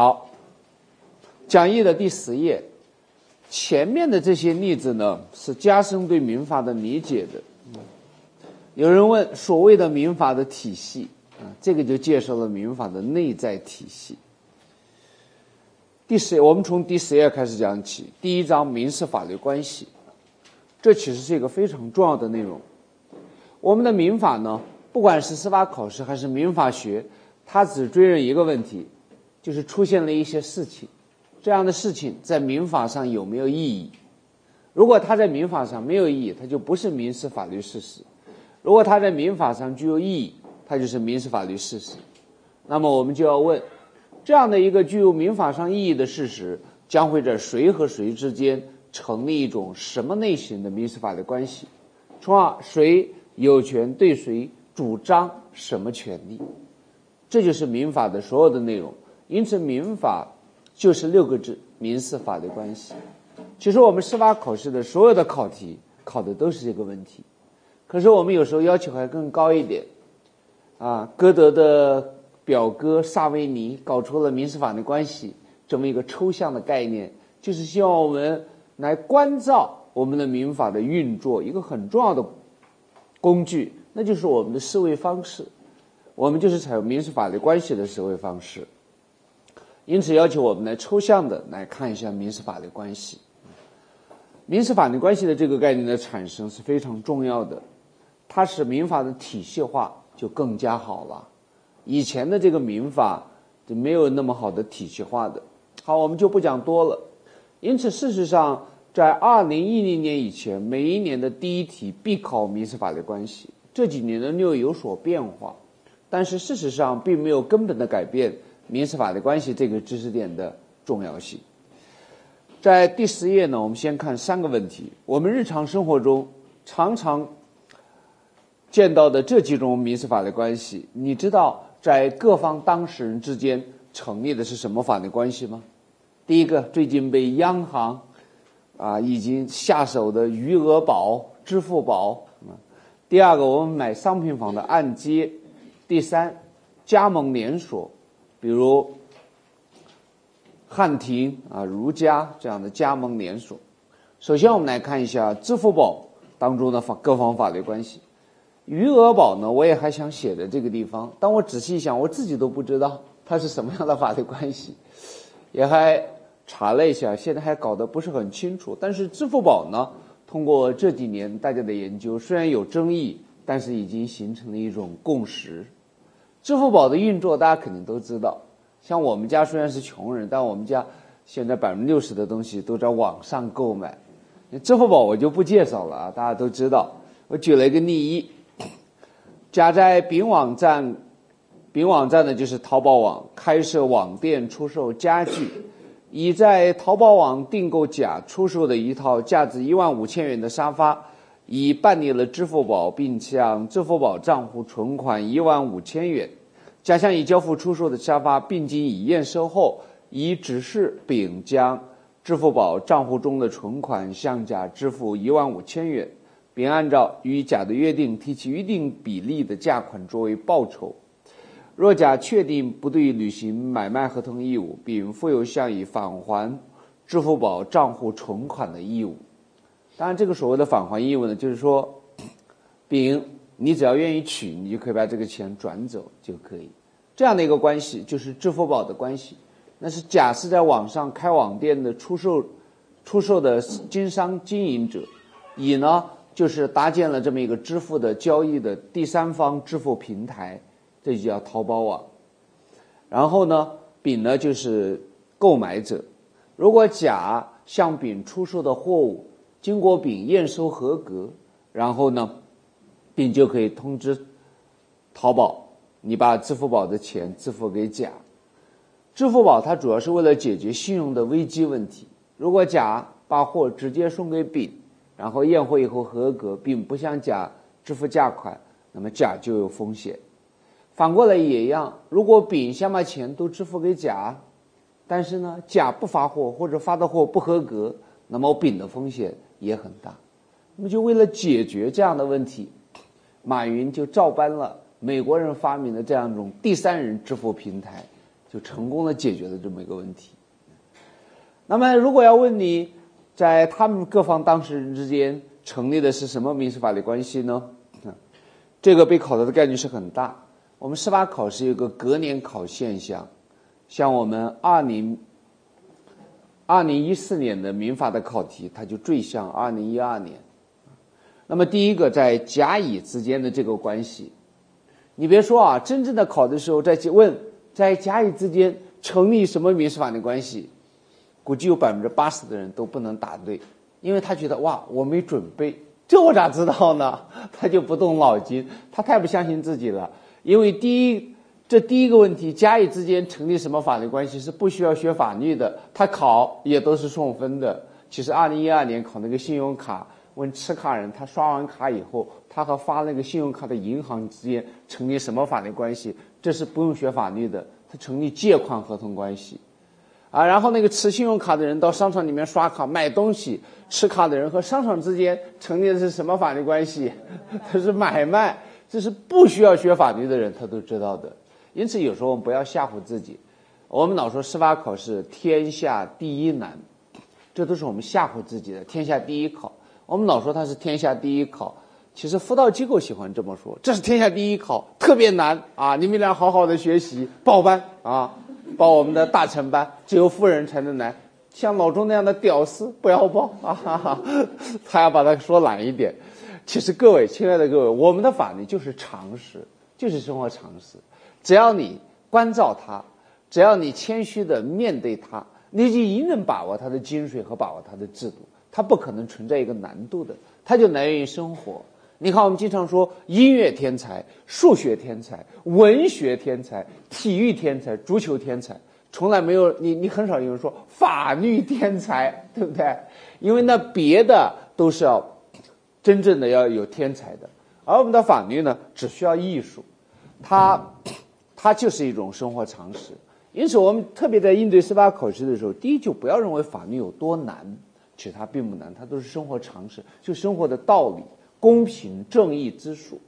好，讲义的第十页，前面的这些例子呢，是加深对民法的理解的。有人问所谓的民法的体系啊，这个就介绍了民法的内在体系。第十，我们从第十页开始讲起。第一章民事法律关系，这其实是一个非常重要的内容。我们的民法呢，不管是司法考试还是民法学，它只追认一个问题。就是出现了一些事情，这样的事情在民法上有没有意义？如果它在民法上没有意义，它就不是民事法律事实；如果它在民法上具有意义，它就是民事法律事实。那么我们就要问：这样的一个具有民法上意义的事实，将会在谁和谁之间成立一种什么类型的民事法律关系？从而谁有权对谁主张什么权利？这就是民法的所有的内容。因此，民法就是六个字：民事法律关系。其实，我们司法考试的所有的考题考的都是这个问题。可是，我们有时候要求还更高一点。啊，歌德的表哥萨维尼搞出了民事法律关系这么一个抽象的概念，就是希望我们来关照我们的民法的运作一个很重要的工具，那就是我们的思维方式。我们就是采用民事法律关系的思维方式。因此，要求我们来抽象的来看一下民事法律关系。民事法律关系的这个概念的产生是非常重要的，它使民法的体系化就更加好了。以前的这个民法就没有那么好的体系化的。好，我们就不讲多了。因此，事实上，在二零一零年以前，每一年的第一题必考民事法律关系。这几年呢，略有所变化，但是事实上并没有根本的改变。民事法律关系这个知识点的重要性，在第十页呢，我们先看三个问题。我们日常生活中常常见到的这几种民事法律关系，你知道在各方当事人之间成立的是什么法律关系吗？第一个，最近被央行啊已经下手的余额宝、支付宝；第二个，我们买商品房的按揭；第三，加盟连锁。比如汉庭啊、如家这样的加盟连锁。首先，我们来看一下支付宝当中的法各方法律关系。余额宝呢，我也还想写在这个地方，但我仔细一想，我自己都不知道它是什么样的法律关系，也还查了一下，现在还搞得不是很清楚。但是支付宝呢，通过这几年大家的研究，虽然有争议，但是已经形成了一种共识。支付宝的运作，大家肯定都知道。像我们家虽然是穷人，但我们家现在百分之六十的东西都在网上购买。支付宝我就不介绍了啊，大家都知道。我举了一个例一，甲在丙网站，丙网站呢就是淘宝网，开设网店出售家具。乙在淘宝网订购甲出售的一套价值一万五千元的沙发。已办理了支付宝，并向支付宝账户存款一万五千元。甲向已交付出售的沙发，并经已验收后，已指示丙将支付宝账户中的存款向甲支付一万五千元。丙按照与甲的约定，提起一定比例的价款作为报酬。若甲确定不对履行买卖合同义务，丙负有向乙返还支付宝账户存款的义务。当然，这个所谓的返还义务呢，就是说，丙，你只要愿意取，你就可以把这个钱转走就可以。这样的一个关系就是支付宝的关系。那是甲是在网上开网店的出售、出售的经商经营者，乙呢就是搭建了这么一个支付的交易的第三方支付平台，这就叫淘宝网。然后呢，丙呢就是购买者。如果甲向丙出售的货物，经过丙验收合格，然后呢，丙就可以通知淘宝，你把支付宝的钱支付给甲。支付宝它主要是为了解决信用的危机问题。如果甲把货直接送给丙，然后验货以后合格，并不向甲支付价款，那么甲就有风险。反过来也一样，如果丙先把钱都支付给甲，但是呢，甲不发货或者发的货不合格，那么丙的风险。也很大，那么就为了解决这样的问题，马云就照搬了美国人发明的这样一种第三人支付平台，就成功的解决了这么一个问题。那么，如果要问你，在他们各方当事人之间成立的是什么民事法律关系呢？这个被考察的概率是很大。我们司法考试有个隔年考现象，像我们二零二零一四年的民法的考题，它就最像二零一二年。那么，第一个在甲乙之间的这个关系，你别说啊，真正的考的时候再去问，在甲乙之间成立什么民事法律关系？估计有百分之八十的人都不能答对，因为他觉得哇，我没准备，这我咋知道呢？他就不动脑筋，他太不相信自己了。因为第一，这第一个问题，甲乙之间成立什么法律关系是不需要学法律的，他考也都是送分的。其实二零一二年考那个信用卡，问持卡人，他刷完卡以后，他和发那个信用卡的银行之间成立什么法律关系，这是不用学法律的，他成立借款合同关系。啊，然后那个持信用卡的人到商场里面刷卡买东西，持卡的人和商场之间成立的是什么法律关系？它是买卖，这是不需要学法律的人他都知道的。因此，有时候我们不要吓唬自己。我们老说司法考试天下第一难，这都是我们吓唬自己的。天下第一考，我们老说它是天下第一考，其实辅导机构喜欢这么说，这是天下第一考，特别难啊！你们俩好好的学习，报班啊！报我们的大成班，只有富人才能来。像老钟那样的屌丝不要报啊！哈哈，他要把它说懒一点。其实各位，亲爱的各位，我们的法律就是常识，就是生活常识。只要你关照它，只要你谦虚的面对它，你就一定能把握它的精髓和把握它的制度。它不可能存在一个难度的，它就来源于生活。你看，我们经常说音乐天才、数学天才、文学天才、体育天才、足球天才，从来没有你，你很少有人说法律天才，对不对？因为那别的都是要真正的要有天才的，而我们的法律呢，只需要艺术，它它就是一种生活常识。因此，我们特别在应对司法考试的时候，第一就不要认为法律有多难，其实它并不难，它都是生活常识，就生活的道理。公平正义之术，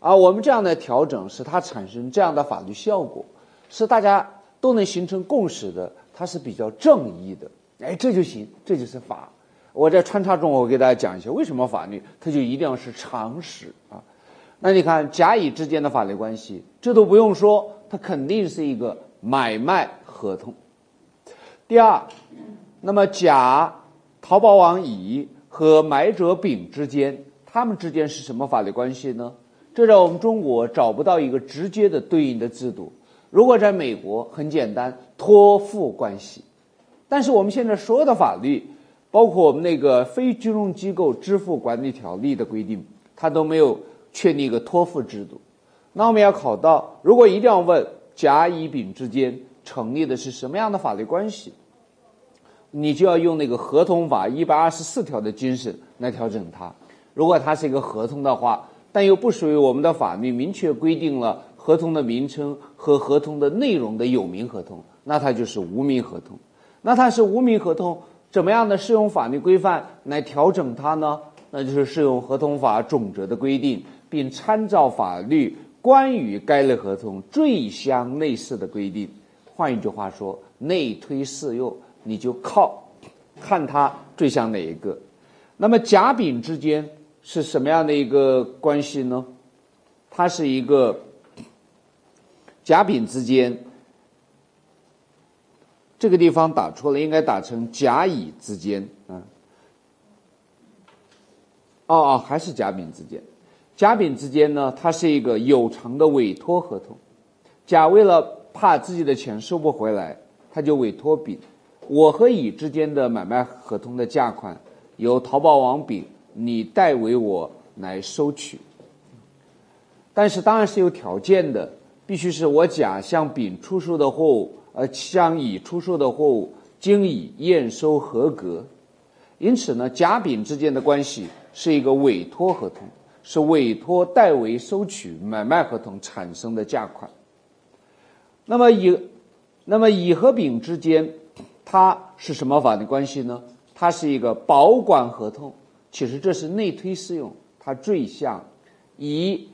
啊，我们这样的调整使它产生这样的法律效果，是大家都能形成共识的，它是比较正义的，哎，这就行，这就是法。我在穿插中，我给大家讲一下为什么法律它就一定要是常识啊。那你看甲乙之间的法律关系，这都不用说，它肯定是一个买卖合同。第二，那么甲淘宝网乙和买者丙之间。他们之间是什么法律关系呢？这在我们中国找不到一个直接的对应的制度。如果在美国，很简单，托付关系。但是我们现在所有的法律，包括我们那个非金融机构支付管理条例的规定，它都没有确立一个托付制度。那我们要考到，如果一定要问甲乙丙之间成立的是什么样的法律关系，你就要用那个合同法一百二十四条的精神来调整它。如果它是一个合同的话，但又不属于我们的法律明确规定了合同的名称和合同的内容的有名合同，那它就是无名合同。那它是无名合同，怎么样的适用法律规范来调整它呢？那就是适用合同法总则的规定，并参照法律关于该类合同最相类似的规定。换一句话说，内推适用，你就靠看它最像哪一个。那么甲丙之间。是什么样的一个关系呢？它是一个甲丙之间，这个地方打错了，应该打成甲乙之间啊。哦哦，还是甲丙之间。甲丙之间呢，它是一个有偿的委托合同。甲为了怕自己的钱收不回来，他就委托丙。我和乙之间的买卖合同的价款由淘宝网丙。你代为我来收取，但是当然是有条件的，必须是我甲向丙出售的货物，呃，向乙出售的货物经乙验收合格。因此呢，甲丙之间的关系是一个委托合同，是委托代为收取买卖合同产生的价款。那么乙，那么乙和丙之间，它是什么法律关系呢？它是一个保管合同。其实这是内推适用，它最像乙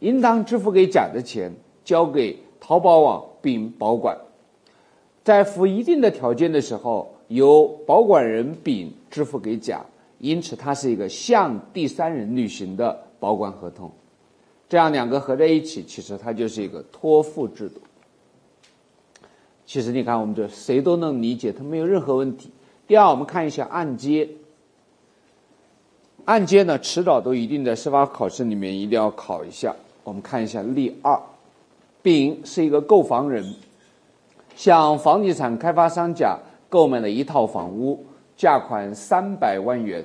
应当支付给甲的钱交给淘宝网并保管，在符一定的条件的时候，由保管人丙支付给甲，因此它是一个向第三人履行的保管合同。这样两个合在一起，其实它就是一个托付制度。其实你看，我们这谁都能理解，它没有任何问题。第二，我们看一下按揭。按揭呢，迟早都一定在司法考试里面一定要考一下。我们看一下例二：丙是一个购房人，向房地产开发商甲购买了一套房屋，价款三百万元。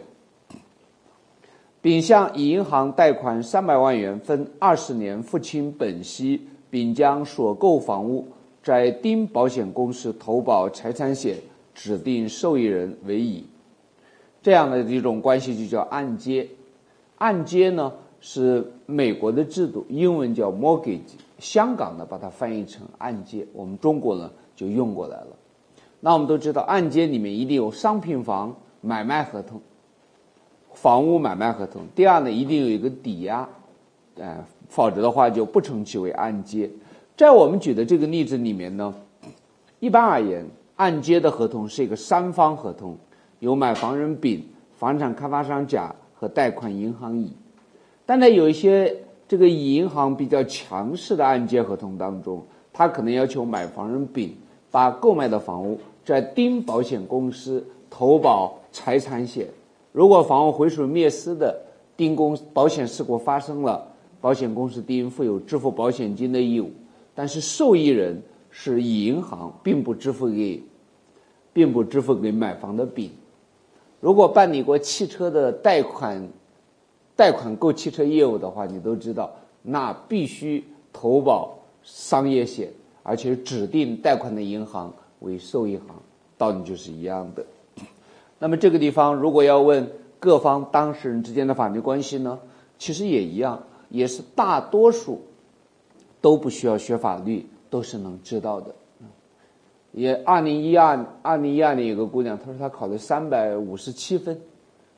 丙向乙银行贷款三百万元，分二十年付清本息。丙将所购房屋在丁保险公司投保财产险，指定受益人为乙。这样的一种关系就叫按揭。按揭呢是美国的制度，英文叫 mortgage，香港呢把它翻译成按揭，我们中国呢就用过来了。那我们都知道，按揭里面一定有商品房买卖合同。房屋买卖合同，第二呢，一定有一个抵押，呃，否则的话就不称其为按揭。在我们举的这个例子里面呢，一般而言，按揭的合同是一个三方合同，有买房人丙、房产开发商甲和贷款银行乙。但在有一些这个乙银行比较强势的按揭合同当中，他可能要求买房人丙把购买的房屋在丁保险公司投保财产险。如果房屋毁损灭失的，丁公保险事故发生了，保险公司应负有支付保险金的义务，但是受益人是银行，并不支付给，并不支付给买房的丙。如果办理过汽车的贷款，贷款购汽车业务的话，你都知道，那必须投保商业险，而且指定贷款的银行为受益行，道理就是一样的。那么这个地方，如果要问各方当事人之间的法律关系呢，其实也一样，也是大多数都不需要学法律，都是能知道的。也二零一二二零一二年有个姑娘，她说她考了三百五十七分，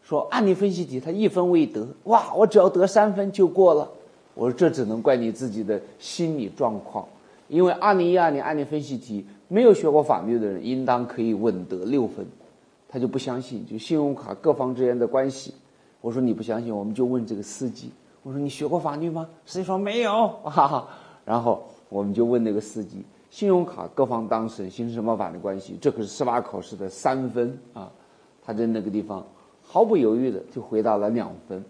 说案例分析题她一分未得，哇，我只要得三分就过了。我说这只能怪你自己的心理状况，因为二零一二年案例分析题没有学过法律的人，应当可以稳得六分。他就不相信，就信用卡各方之间的关系。我说你不相信，我们就问这个司机。我说你学过法律吗？司机说没有。哈哈。然后我们就问那个司机，信用卡各方当事人形成什么法律关系？这可是司法考试的三分啊！他在那个地方毫不犹豫的就回答了两分。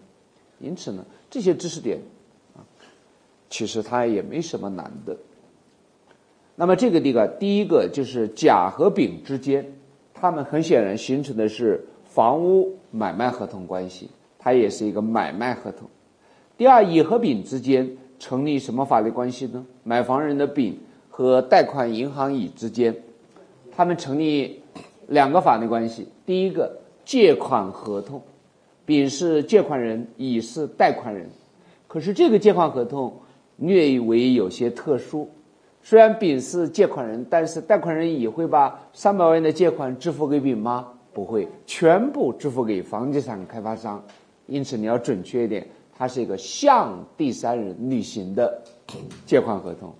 因此呢，这些知识点啊，其实它也没什么难的。那么这个地方，第一个就是甲和丙之间。他们很显然形成的是房屋买卖合同关系，它也是一个买卖合同。第二，乙和丙之间成立什么法律关系呢？买房人的丙和贷款银行乙之间，他们成立两个法律关系。第一个，借款合同，丙是借款人，乙是贷款人。可是这个借款合同略为有些特殊。虽然丙是借款人，但是贷款人乙会把三百万元的借款支付给丙吗？不会，全部支付给房地产开发商。因此你要准确一点，它是一个向第三人履行的借款合同，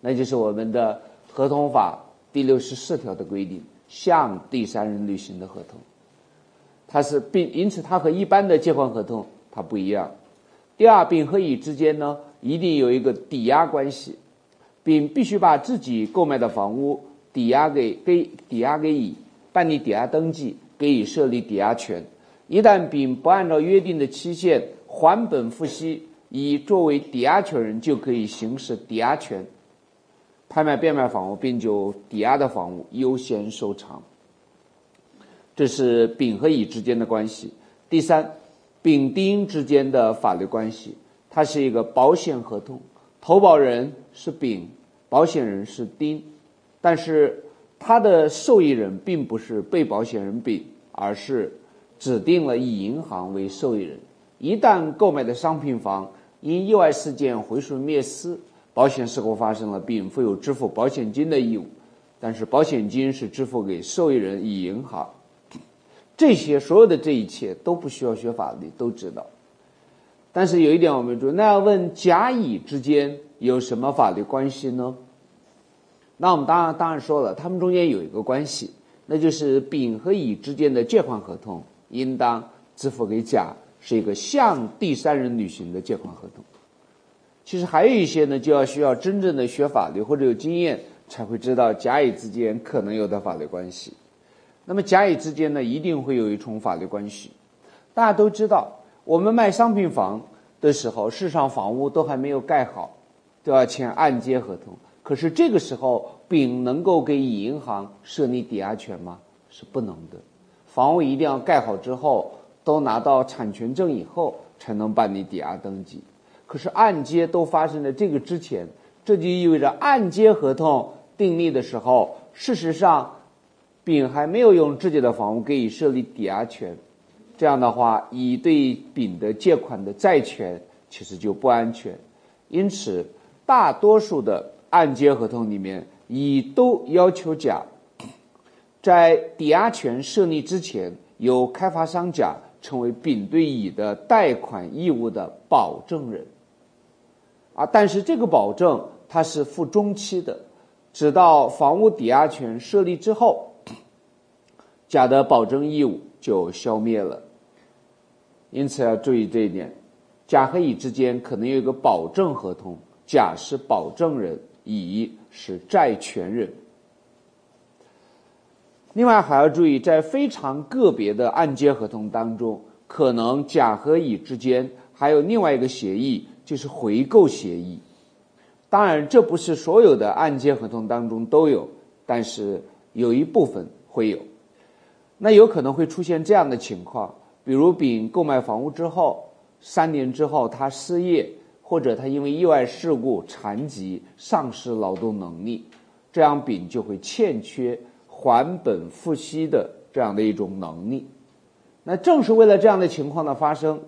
那就是我们的合同法第六十四条的规定，向第三人履行的合同。它是并因此它和一般的借款合同它不一样。第二，丙和乙之间呢，一定有一个抵押关系。丙必须把自己购买的房屋抵押给给抵押给乙，办理抵押登记，给乙设立抵押权。一旦丙不按照约定的期限还本付息，乙作为抵押权人就可以行使抵押权，拍卖变卖房屋，并就抵押的房屋优先收偿。这是丙和乙之间的关系。第三，丙丁之间的法律关系，它是一个保险合同。投保人是丙，保险人是丁，但是他的受益人并不是被保险人丙，而是指定了以银行为受益人。一旦购买的商品房因意外事件毁损灭失，保险事故发生了，丙负有支付保险金的义务，但是保险金是支付给受益人以银行。这些所有的这一切都不需要学法律，都知道。但是有一点我们注意，那要问甲乙之间有什么法律关系呢？那我们当然当然说了，他们中间有一个关系，那就是丙和乙之间的借款合同应当支付给甲，是一个向第三人履行的借款合同。其实还有一些呢，就要需要真正的学法律或者有经验才会知道甲乙之间可能有的法律关系。那么甲乙之间呢，一定会有一重法律关系。大家都知道，我们卖商品房的时候，市场房屋都还没有盖好，都要签按揭合同。可是这个时候，丙能够给乙银行设立抵押权吗？是不能的。房屋一定要盖好之后，都拿到产权证以后，才能办理抵押登记。可是按揭都发生在这个之前，这就意味着按揭合同订立的时候，事实上，丙还没有用自己的房屋给乙设立抵押权。这样的话，乙对丙的借款的债权其实就不安全。因此，大多数的按揭合同里面，乙都要求甲在抵押权设立之前，由开发商甲成为丙对乙的贷款义务的保证人。啊，但是这个保证它是附中期的，直到房屋抵押权设立之后，甲的保证义务就消灭了。因此要注意这一点，甲和乙之间可能有一个保证合同，甲是保证人，乙是债权人。另外还要注意，在非常个别的按揭合同当中，可能甲和乙之间还有另外一个协议。就是回购协议，当然这不是所有的按揭合同当中都有，但是有一部分会有。那有可能会出现这样的情况，比如丙购买房屋之后，三年之后他失业，或者他因为意外事故残疾丧失劳动能力，这样丙就会欠缺还本付息的这样的一种能力。那正是为了这样的情况的发生。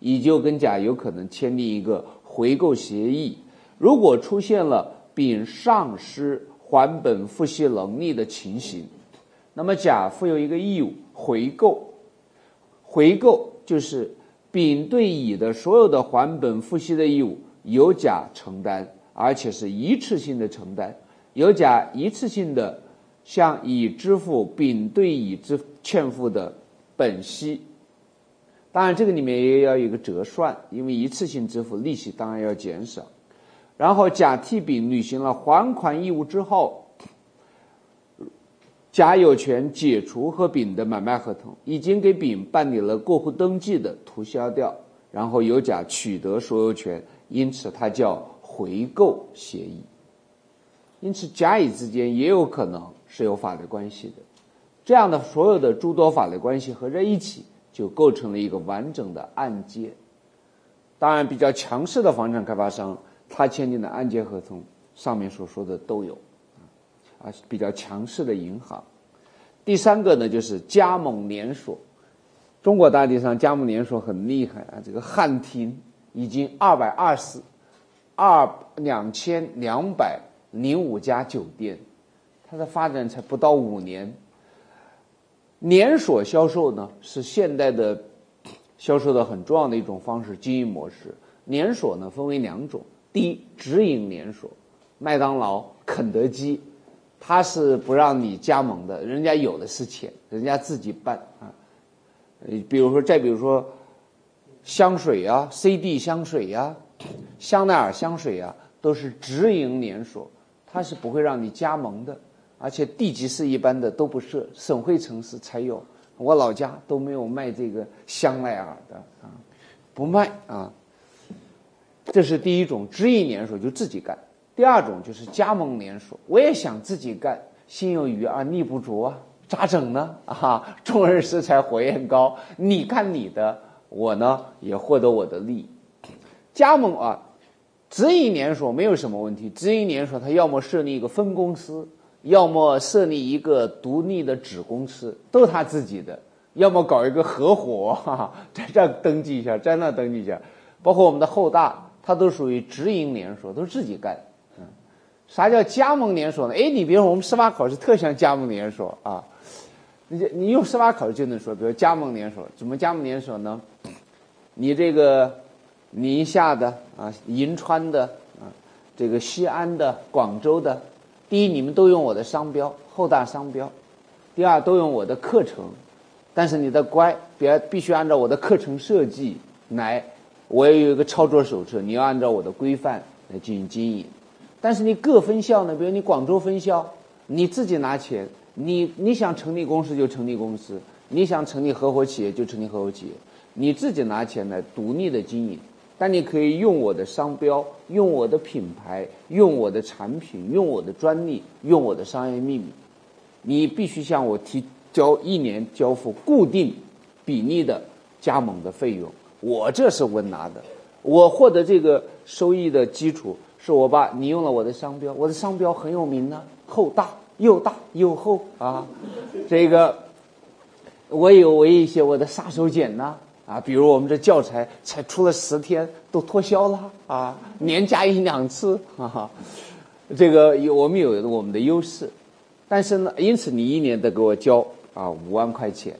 乙就跟甲有可能签订一个回购协议，如果出现了丙丧失还本付息能力的情形，那么甲负有一个义务回购。回购就是丙对乙的所有的还本付息的义务由甲承担，而且是一次性的承担，由甲一次性的向乙支付丙对乙之欠付的本息。当然，这个里面也要有一个折算，因为一次性支付利息当然要减少。然后甲替丙履行了还款义务之后，甲有权解除和丙的买卖合同，已经给丙办理了过户登记的涂销掉，然后由甲取得所有权，因此它叫回购协议。因此，甲乙之间也有可能是有法律关系的。这样的所有的诸多法律关系合在一起。就构成了一个完整的按揭。当然，比较强势的房产开发商，他签订的按揭合同上面所说的都有，啊，比较强势的银行。第三个呢，就是加盟连锁。中国大地上加盟连锁很厉害啊，这个汉庭已经二百二十二两千两百零五家酒店，它的发展才不到五年。连锁销售呢，是现代的销售的很重要的一种方式经营模式。连锁呢分为两种，第一，直营连锁，麦当劳、肯德基，它是不让你加盟的，人家有的是钱，人家自己办啊。呃，比如说，再比如说，香水啊，CD 香水呀，香奈儿香水呀，都是直营连锁，它是不会让你加盟的。而且地级市一般的都不设，省会城市才有。我老家都没有卖这个香奈儿的啊，不卖啊。这是第一种直营连锁，就自己干；第二种就是加盟连锁，我也想自己干，心有余而力不足啊，咋整呢？啊，众人拾柴火焰高，你干你的，我呢也获得我的利益。加盟啊，直营连锁没有什么问题，直营连锁它要么设立一个分公司。要么设立一个独立的子公司，都他自己的；要么搞一个合伙，哈哈，在这登记一下，在那登记一下。包括我们的后大，它都属于直营连锁，都是自己干。啥叫加盟连锁呢？哎，你比如说我们司法考试特像加盟连锁啊，你你用司法考试就能说，比如加盟连锁，怎么加盟连锁呢？你这个宁夏的啊，银川的啊，这个西安的、广州的。第一，你们都用我的商标，厚大商标；第二，都用我的课程，但是你的乖，别必须按照我的课程设计来，我也有一个操作手册，你要按照我的规范来进行经营。但是你各分校呢，比如你广州分校，你自己拿钱，你你想成立公司就成立公司，你想成立合伙企业就成立合伙企业，你自己拿钱来独立的经营。但你可以用我的商标，用我的品牌，用我的产品，用我的专利，用我的商业秘密。你必须向我提交一年交付固定比例的加盟的费用。我这是稳拿的。我获得这个收益的基础是我把你用了我的商标，我的商标很有名呢，厚大又大又厚啊。这个我有我一些我的杀手锏呢。啊，比如我们这教材才出了十天，都脱销了啊！年假一两次，哈哈，这个有我们有我们的优势，但是呢，因此你一年得给我交啊五万块钱，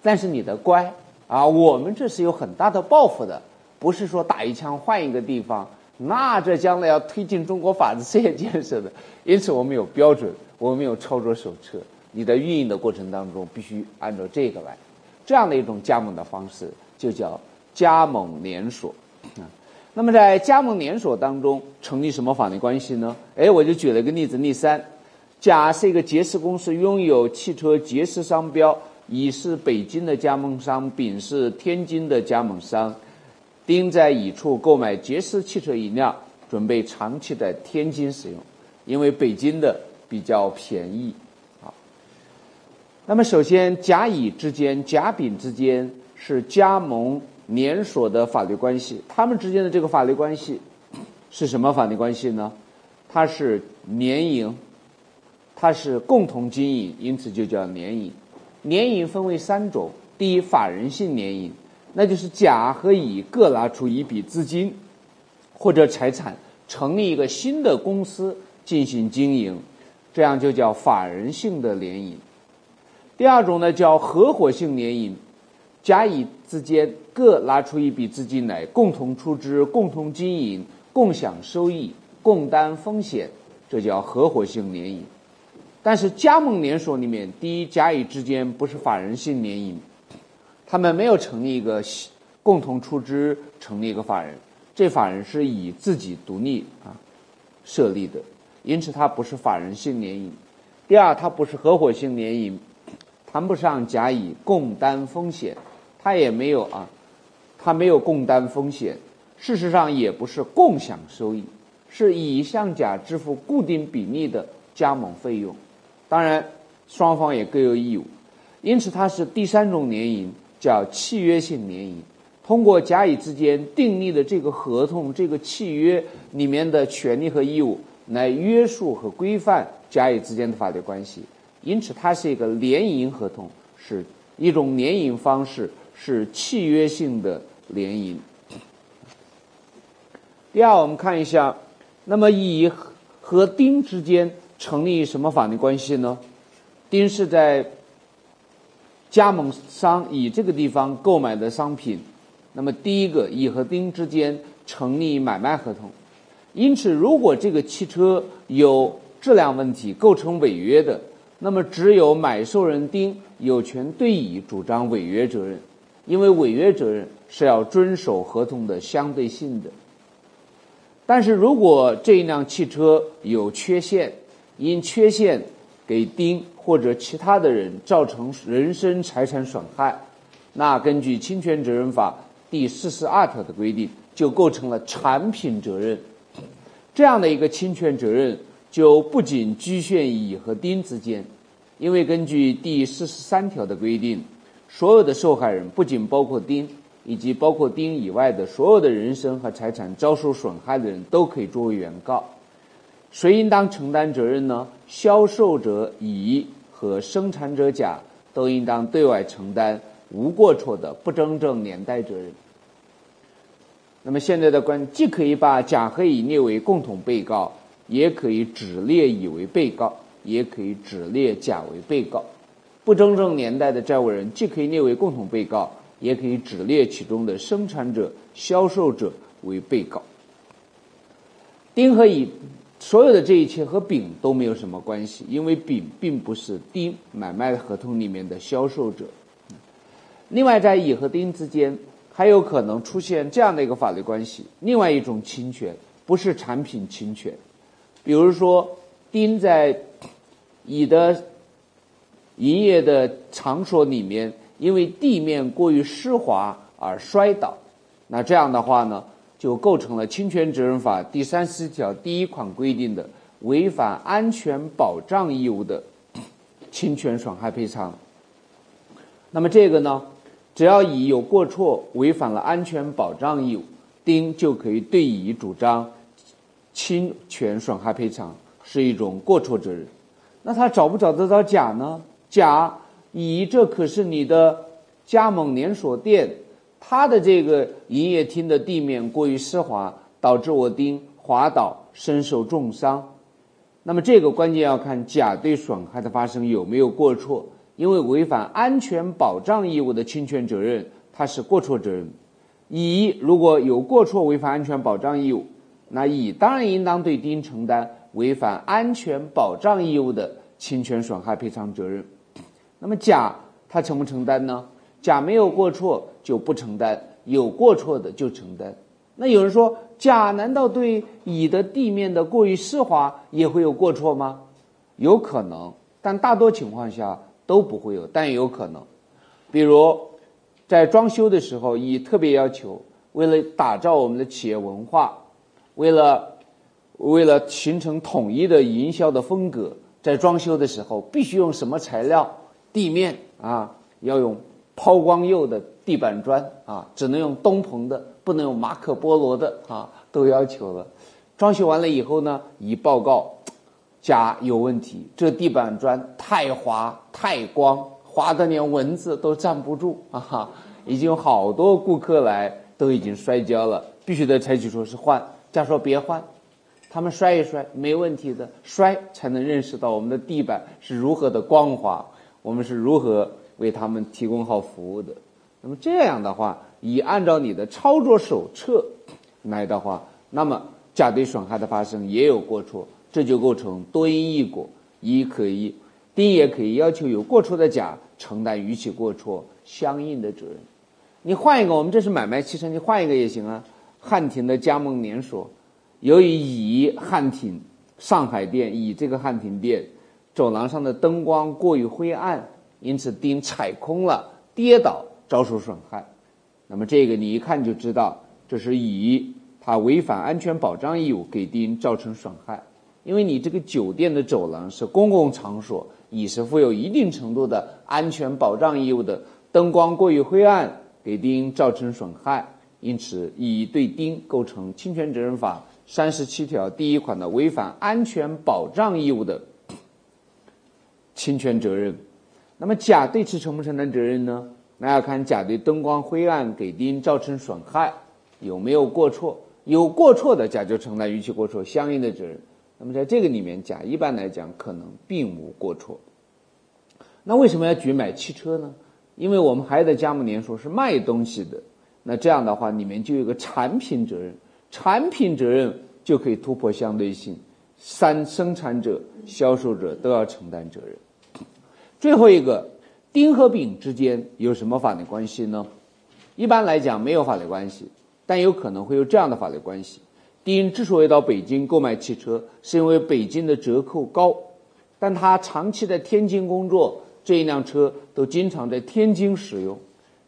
但是你的乖啊，我们这是有很大的抱负的，不是说打一枪换一个地方，那这将来要推进中国法治事业建设的，因此我们有标准，我们有操作手册，你在运营的过程当中必须按照这个来。这样的一种加盟的方式就叫加盟连锁啊。那么在加盟连锁当中成立什么法律关系呢？哎，我就举了个例子，例三：甲是一个杰士公司，拥有汽车杰士商标，乙是北京的加盟商，丙是天津的加盟商。丁在乙处购买杰斯汽车一辆，准备长期在天津使用，因为北京的比较便宜。啊那么，首先，甲乙之间、甲丙之间是加盟连锁的法律关系。他们之间的这个法律关系是什么法律关系呢？它是联营，它是共同经营，因此就叫联营。联营分为三种：第一，法人性联营，那就是甲和乙各拿出一笔资金或者财产，成立一个新的公司进行经营，这样就叫法人性的联营。第二种呢叫合伙性联营，甲乙之间各拿出一笔资金来，共同出资、共同经营、共享收益、共担风险，这叫合伙性联营。但是加盟连锁里面，第一，甲乙之间不是法人性联营，他们没有成立一个共同出资、成立一个法人，这法人是以自己独立啊设立的，因此它不是法人性联营。第二，它不是合伙性联营。谈不上甲乙共担风险，他也没有啊，他没有共担风险。事实上，也不是共享收益，是乙向甲支付固定比例的加盟费用。当然，双方也各有义务。因此，它是第三种联营，叫契约性联营。通过甲乙之间订立的这个合同、这个契约里面的权利和义务，来约束和规范甲乙之间的法律关系。因此，它是一个联营合同，是一种联营方式，是契约性的联营。第二，我们看一下，那么乙和丁之间成立什么法律关系呢？丁是在加盟商乙这个地方购买的商品，那么第一个，乙和丁之间成立买卖合同。因此，如果这个汽车有质量问题，构成违约的。那么，只有买受人丁有权对乙主张违约责任，因为违约责任是要遵守合同的相对性的。但是如果这一辆汽车有缺陷，因缺陷给丁或者其他的人造成人身财产损害，那根据侵权责任法第四十二条的规定，就构成了产品责任。这样的一个侵权责任。就不仅局限于乙和丁之间，因为根据第四十三条的规定，所有的受害人不仅包括丁，以及包括丁以外的所有的人身和财产遭受损害的人都可以作为原告。谁应当承担责任呢？销售者乙和生产者甲都应当对外承担无过错的不真正连带责任。那么现在的关，既可以把甲和乙列为共同被告。也可以只列乙为被告，也可以只列甲为被告。不真正连带的债务人既可以列为共同被告，也可以只列其中的生产者、销售者为被告。丁和乙所有的这一切和丙都没有什么关系，因为丙并不是丁买卖合同里面的销售者。另外，在乙和丁之间还有可能出现这样的一个法律关系，另外一种侵权不是产品侵权，比如说丁在乙的营业的场所里面，因为地面过于湿滑而摔倒，那这样的话呢？就构成了侵权责任法第三十条第一款规定的违反安全保障义务的 侵权损害赔偿。那么这个呢，只要乙有过错，违反了安全保障义务，丁就可以对乙主张侵权损害赔偿，是一种过错责任。那他找不找得到甲呢？甲，乙这可是你的加盟连锁店。他的这个营业厅的地面过于湿滑，导致我丁滑倒，身受重伤。那么这个关键要看甲对损害的发生有没有过错，因为违反安全保障义务的侵权责任，它是过错责任。乙如果有过错违反安全保障义务，那乙当然应当对丁承担违反安全保障义务的侵权损害赔偿责任。那么甲他承不承担呢？甲没有过错就不承担，有过错的就承担。那有人说，甲难道对乙的地面的过于湿滑也会有过错吗？有可能，但大多情况下都不会有，但也有可能。比如，在装修的时候，乙特别要求，为了打造我们的企业文化，为了为了形成统一的营销的风格，在装修的时候必须用什么材料？地面啊，要用。抛光釉的地板砖啊，只能用东鹏的，不能用马可波罗的啊，都要求了。装修完了以后呢，一报告，甲有问题，这地板砖太滑太光，滑的连蚊子都站不住啊！哈已经有好多顾客来，都已经摔跤了，必须得采取措施换。甲说别换，他们摔一摔没问题的，摔才能认识到我们的地板是如何的光滑，我们是如何。为他们提供好服务的，那么这样的话，以按照你的操作手册来的话，那么甲对损害的发生也有过错，这就构成多因一果，乙可以，丁也可以要求有过错的甲承担与其过错相应的责任。你换一个，我们这是买卖汽车，你换一个也行啊。汉庭的加盟连锁，由于乙汉庭上海店，乙这个汉庭店走廊上的灯光过于灰暗。因此，丁踩空了，跌倒遭受损害。那么，这个你一看就知道，这是乙他违反安全保障义务，给丁造成损害。因为你这个酒店的走廊是公共场所，乙是负有一定程度的安全保障义务的。灯光过于灰暗，给丁造成损害，因此乙对丁构成侵权责任法三十七条第一款的违反安全保障义务的侵权责任。那么甲对此承不承担责任呢？那要看甲对灯光灰暗给丁造成损害有没有过错，有过错的甲就承担与其过错相应的责任。那么在这个里面，甲一般来讲可能并无过错。那为什么要举买汽车呢？因为我们还的加盟连锁是卖东西的，那这样的话里面就有个产品责任，产品责任就可以突破相对性，三生产者、销售者都要承担责任。最后一个，丁和丙之间有什么法律关系呢？一般来讲没有法律关系，但有可能会有这样的法律关系：丁之所以到北京购买汽车，是因为北京的折扣高，但他长期在天津工作，这一辆车都经常在天津使用。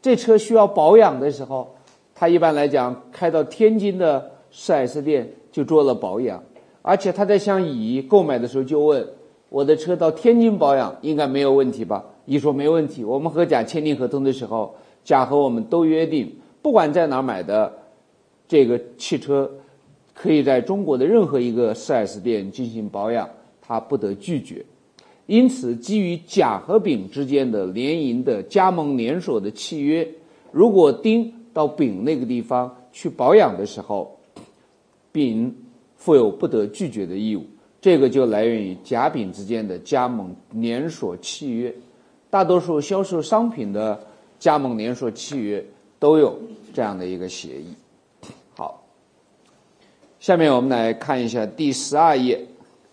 这车需要保养的时候，他一般来讲开到天津的 4S 店就做了保养，而且他在向乙购买的时候就问。我的车到天津保养应该没有问题吧？乙说没问题。我们和甲签订合同的时候，甲和我们都约定，不管在哪儿买的这个汽车，可以在中国的任何一个 4S 店进行保养，他不得拒绝。因此，基于甲和丙之间的联营的加盟连锁的契约，如果丁到丙那个地方去保养的时候，丙负有不得拒绝的义务。这个就来源于甲丙之间的加盟连锁契约，大多数销售商品的加盟连锁契约都有这样的一个协议。好，下面我们来看一下第十二页，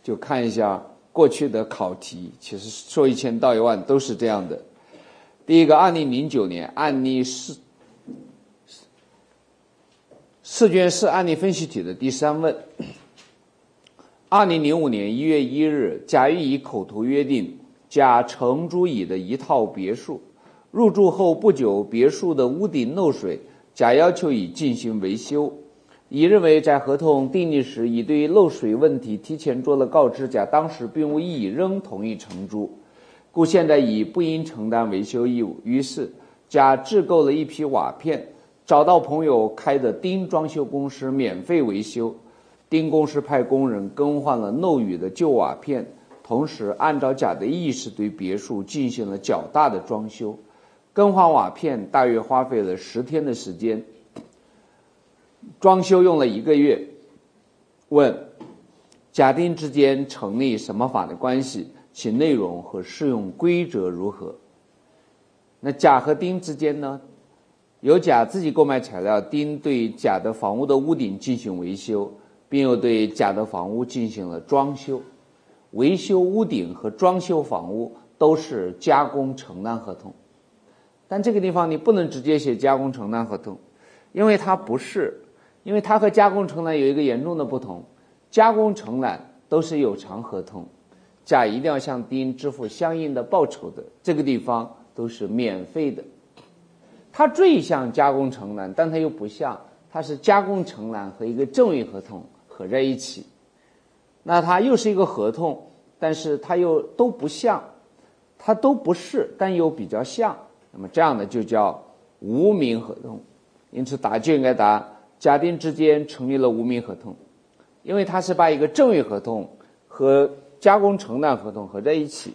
就看一下过去的考题。其实说一千道一万都是这样的。第一个，二零零九年案例试试卷式案例分析题的第三问：二零零五年一月一日，甲与乙口头约定，甲承租乙的一套别墅，入住后不久，别墅的屋顶漏水，甲要求乙进行维修。乙认为，在合同订立时，乙对于漏水问题提前做了告知，甲当时并无异议，仍同意承租，故现在乙不应承担维修义务。于是，甲自购了一批瓦片，找到朋友开的丁装修公司免费维修。丁公司派工人更换了漏雨的旧瓦片，同时按照甲的意思对别墅进行了较大的装修。更换瓦片大约花费了十天的时间。装修用了一个月。问：甲丁之间成立什么法律关系？其内容和适用规则如何？那甲和丁之间呢？由甲自己购买材料，丁对甲的房屋的屋顶进行维修，并又对甲的房屋进行了装修。维修屋顶和装修房屋都是加工承揽合同，但这个地方你不能直接写加工承揽合同，因为它不是。因为它和加工承揽有一个严重的不同，加工承揽都是有偿合同，甲一定要向丁支付相应的报酬的，这个地方都是免费的。它最像加工承揽，但它又不像，它是加工承揽和一个赠与合同合在一起，那它又是一个合同，但是它又都不像，它都不是，但又比较像，那么这样的就叫无名合同，因此答就应该答。甲丁之间成立了无名合同，因为他是把一个赠与合同和加工承揽合同合在一起，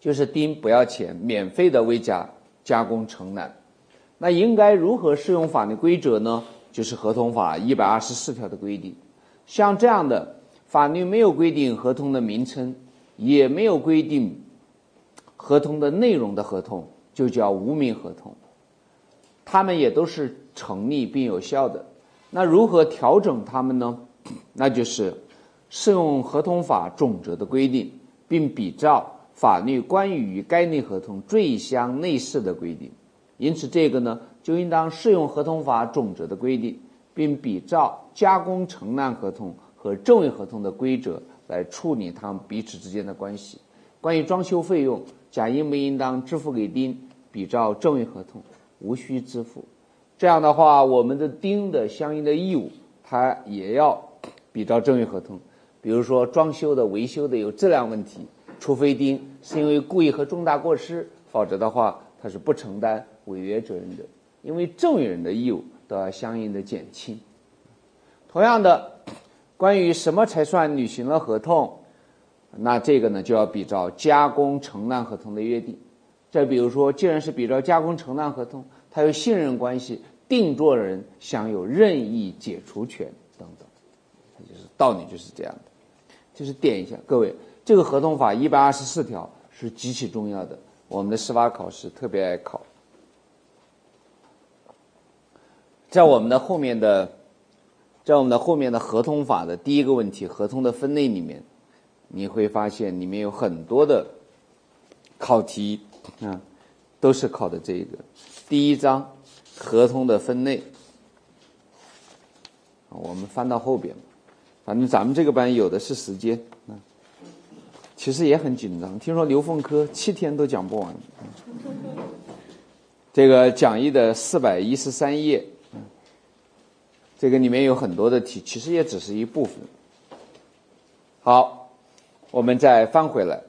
就是丁不要钱，免费的为甲加工承揽。那应该如何适用法律规则呢？就是合同法一百二十四条的规定。像这样的法律没有规定合同的名称，也没有规定合同的内容的合同，就叫无名合同。他们也都是。成立并有效的，那如何调整它们呢？那就是适用合同法总则的规定，并比照法律关于该类合同最相类似的规定。因此，这个呢就应当适用合同法总则的规定，并比照加工承揽合同和赠与合同的规则来处理他们彼此之间的关系。关于装修费用，甲应不应当支付给丁？比照赠与合同，无需支付。这样的话，我们的丁的相应的义务，他也要比照赠与合同。比如说，装修的、维修的有质量问题，除非丁是因为故意和重大过失，否则的话，他是不承担违约责任的。因为赠与人的义务都要相应的减轻。同样的，关于什么才算履行了合同，那这个呢，就要比照加工承揽合同的约定。再比如说，既然是比照加工承揽合同。它有信任关系，定做人享有任意解除权等等，它就是道理就是这样的。就是点一下，各位，这个合同法一百二十四条是极其重要的，我们的司法考试特别爱考。在我们的后面的，在我们的后面的合同法的第一个问题，合同的分类里面，你会发现里面有很多的考题啊，都是考的这个。第一章合同的分类，我们翻到后边，反正咱们这个班有的是时间啊，其实也很紧张。听说刘凤科七天都讲不完，这个讲义的四百一十三页，这个里面有很多的题，其实也只是一部分。好，我们再翻回来，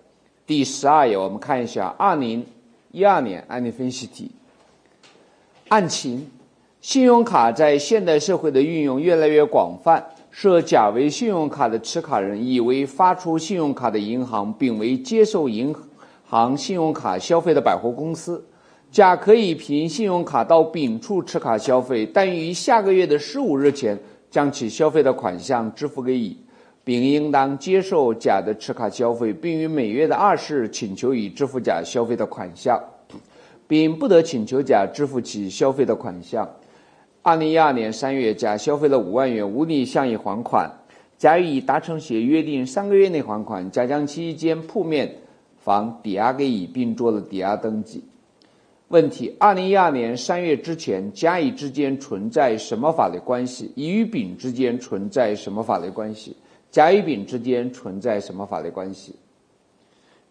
第十二页，我们看一下二零一二年案例分析题。案情：信用卡在现代社会的运用越来越广泛。设甲为信用卡的持卡人，乙为发出信用卡的银行，丙为接受银行信用卡消费的百货公司。甲可以凭信用卡到丙处持卡消费，但于下个月的十五日前将其消费的款项支付给乙。丙应当接受甲的持卡消费，并于每月的二十日请求乙支付甲消费的款项。丙不得请求甲支付其消费的款项，二零一二年三月，甲消费了五万元，无力向乙还款。甲与乙达成协议，约定三个月内还款。甲将其一间铺面房抵押给乙，并做了抵押登记。问题：二零一二年三月之前，甲乙之间存在什么法律关系？乙与丙之间存在什么法律关系？甲与丙之间存在什么法律关系？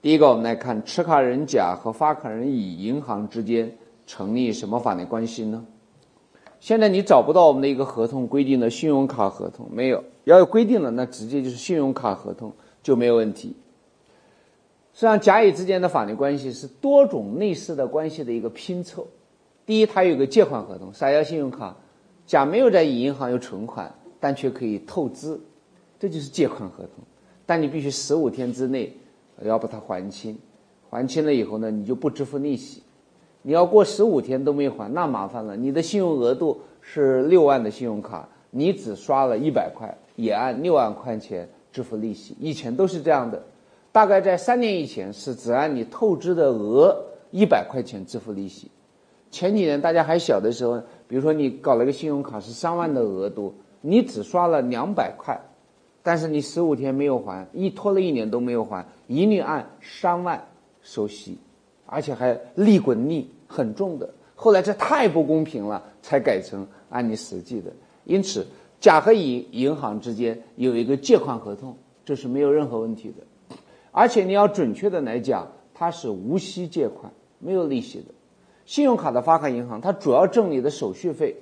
第一个，我们来看持卡人甲和发卡人乙银行之间成立什么法律关系呢？现在你找不到我们的一个合同规定的信用卡合同，没有。要有规定的，那直接就是信用卡合同就没有问题。实际上，甲乙之间的法律关系是多种类似的关系的一个拼凑。第一，它有个借款合同，啥叫信用卡？甲没有在乙银行有存款，但却可以透支，这就是借款合同。但你必须十五天之内要把它还清，还清了以后呢，你就不支付利息。你要过十五天都没还，那麻烦了。你的信用额度是六万的信用卡，你只刷了一百块，也按六万块钱支付利息。以前都是这样的。大概在三年以前是只按你透支的额一百块钱支付利息。前几年大家还小的时候，比如说你搞了个信用卡是三万的额度，你只刷了两百块，但是你十五天没有还，一拖了一年都没有还，一律按三万收息，而且还利滚利很重的。后来这太不公平了，才改成按你实际的。因此，甲和乙银行之间有一个借款合同，这是没有任何问题的。而且你要准确的来讲，它是无息借款，没有利息的。信用卡的发卡银行，它主要挣你的手续费，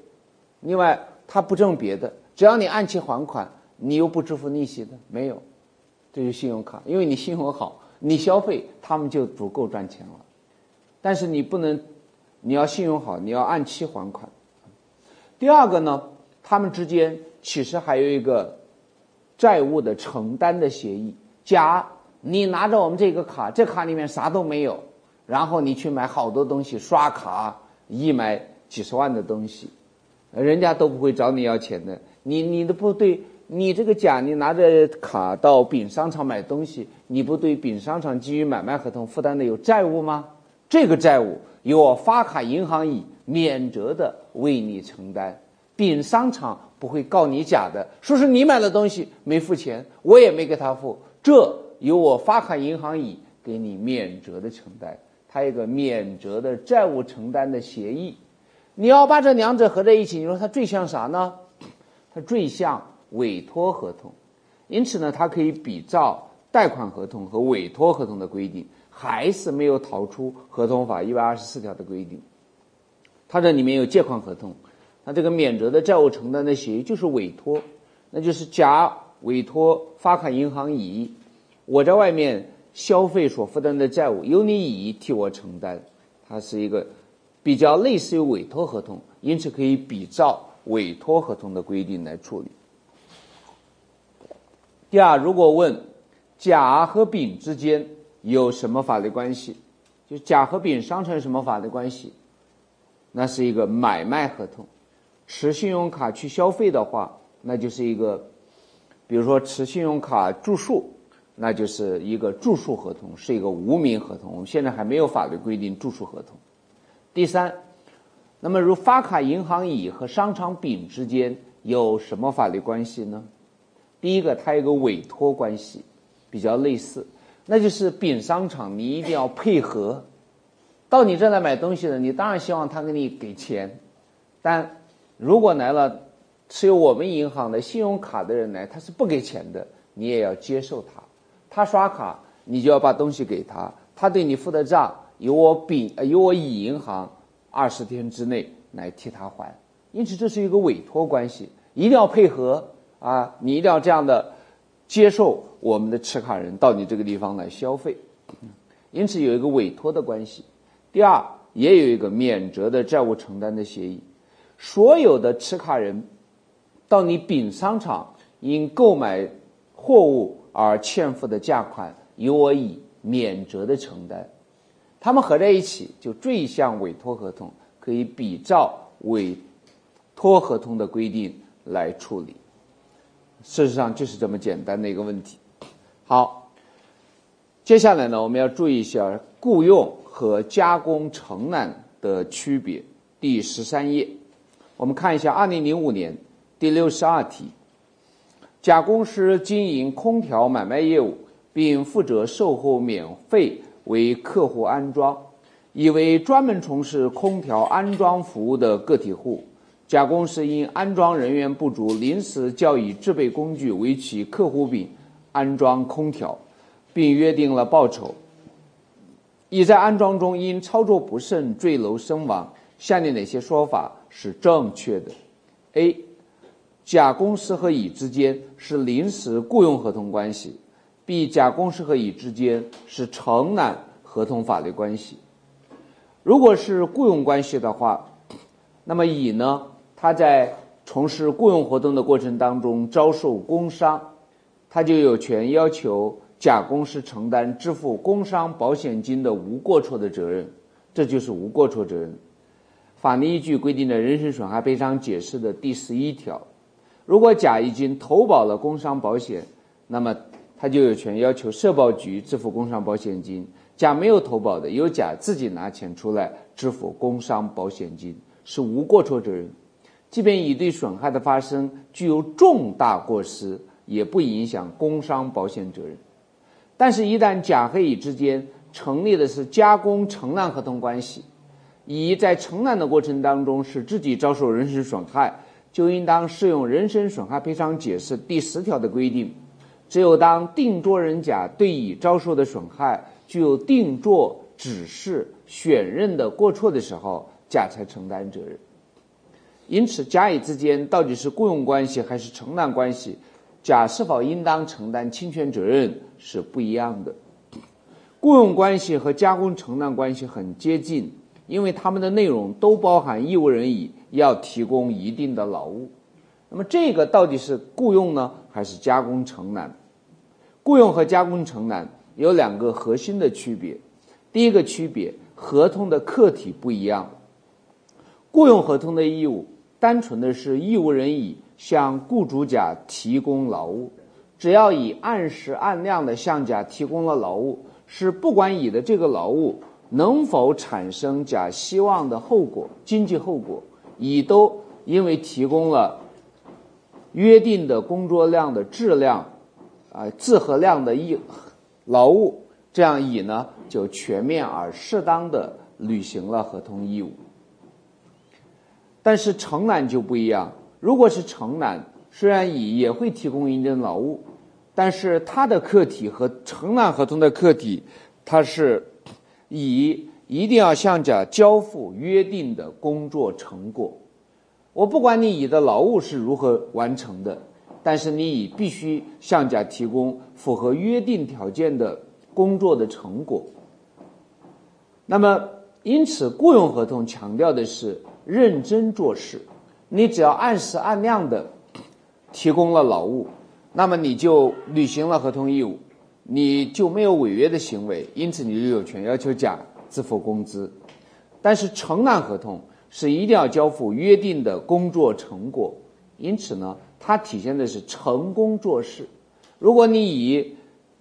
另外它不挣别的。只要你按期还款，你又不支付利息的，没有。这是信用卡，因为你信用好，你消费他们就足够赚钱了。但是你不能，你要信用好，你要按期还款。第二个呢，他们之间其实还有一个债务的承担的协议，甲。你拿着我们这个卡，这卡里面啥都没有，然后你去买好多东西，刷卡一买几十万的东西，人家都不会找你要钱的。你你的不对，你这个甲，你拿着卡到丙商场买东西，你不对丙商场基于买卖合同负担的有债务吗？这个债务由我发卡银行以免责的为你承担，丙商场不会告你甲的，说是你买了东西没付钱，我也没给他付，这。由我发卡银行乙给你免责的承担，它有个免责的债务承担的协议。你要把这两者合在一起，你说它最像啥呢？它最像委托合同。因此呢，它可以比照贷款合同和委托合同的规定，还是没有逃出合同法一百二十四条的规定。它这里面有借款合同，那这个免责的债务承担的协议就是委托，那就是甲委托发卡银行乙。我在外面消费所负担的债务由你乙替我承担，它是一个比较类似于委托合同，因此可以比照委托合同的规定来处理。第二，如果问甲和丙之间有什么法律关系，就甲和丙商成什么法律关系，那是一个买卖合同。持信用卡去消费的话，那就是一个，比如说持信用卡住宿。那就是一个住宿合同，是一个无名合同。我们现在还没有法律规定住宿合同。第三，那么如发卡银行乙和商场丙之间有什么法律关系呢？第一个，它有个委托关系，比较类似，那就是丙商场你一定要配合，到你这来买东西的，你当然希望他给你给钱，但如果来了持有我们银行的信用卡的人来，他是不给钱的，你也要接受他。他刷卡，你就要把东西给他。他对你付的账，由我丙由我乙银行二十天之内来替他还。因此，这是一个委托关系，一定要配合啊！你一定要这样的接受我们的持卡人到你这个地方来消费。因此，有一个委托的关系。第二，也有一个免责的债务承担的协议。所有的持卡人到你丙商场因购买货物。而欠付的价款由我以免责的承担，他们合在一起就最像委托合同，可以比照委托合同的规定来处理。事实上就是这么简单的一个问题。好，接下来呢，我们要注意一下雇佣和加工承揽的区别。第十三页，我们看一下二零零五年第六十二题，甲公司经营空调买卖业务，并负责售后免费为客户安装。乙为专门从事空调安装服务的个体户，甲公司因安装人员不足，临时叫乙制备工具为其客户丙安装空调，并约定了报酬。乙在安装中因操作不慎坠楼身亡，下列哪些说法是正确的？A. 甲公司和乙之间是临时雇佣合同关系；B. 甲公司和乙之间是承揽合同法律关系。如果是雇佣关系的话，那么乙呢，他在从事雇佣活动的过程当中遭受工伤，他就有权要求甲公司承担支付工伤保险金的无过错的责任，这就是无过错责任。法律依据规定的人身损害赔偿解释的第十一条，如果甲已经投保了工伤保险，那么他就有权要求社保局支付工伤保险金。甲没有投保的，由甲自己拿钱出来支付工伤保险金，是无过错责任。即便乙对损害的发生具有重大过失，也不影响工伤保险责任。但是，一旦甲和乙之间成立的是加工承揽合同关系，乙在承揽的过程当中使自己遭受人身损害，就应当适用人身损害赔偿解释第十条的规定。只有当定作人甲对乙遭受的损害，具有定做、指示、选任的过错的时候，甲才承担责任。因此，甲乙之间到底是雇佣关系还是承揽关系，甲是否应当承担侵权责任是不一样的。雇佣关系和加工承揽关系很接近，因为它们的内容都包含义务人乙要提供一定的劳务。那么，这个到底是雇佣呢，还是加工承揽？雇佣和加工承揽。有两个核心的区别，第一个区别，合同的客体不一样。雇佣合同的义务，单纯的是义务人乙向雇主甲提供劳务，只要乙按时按量的向甲提供了劳务，是不管乙的这个劳务能否产生甲希望的后果，经济后果，乙都因为提供了约定的工作量的质量，啊，质和量的义。劳务这样乙呢就全面而适当的履行了合同义务，但是承揽就不一样。如果是承揽，虽然乙也会提供一定劳务，但是他的客体和承揽合同的客体，它是乙一定要向甲交付约定的工作成果。我不管你乙的劳务是如何完成的。但是你乙必须向甲提供符合约定条件的工作的成果。那么，因此雇佣合同强调的是认真做事。你只要按时按量的提供了劳务，那么你就履行了合同义务，你就没有违约的行为，因此你就有权要求甲支付工资。但是承揽合同是一定要交付约定的工作成果，因此呢。它体现的是成功做事。如果你以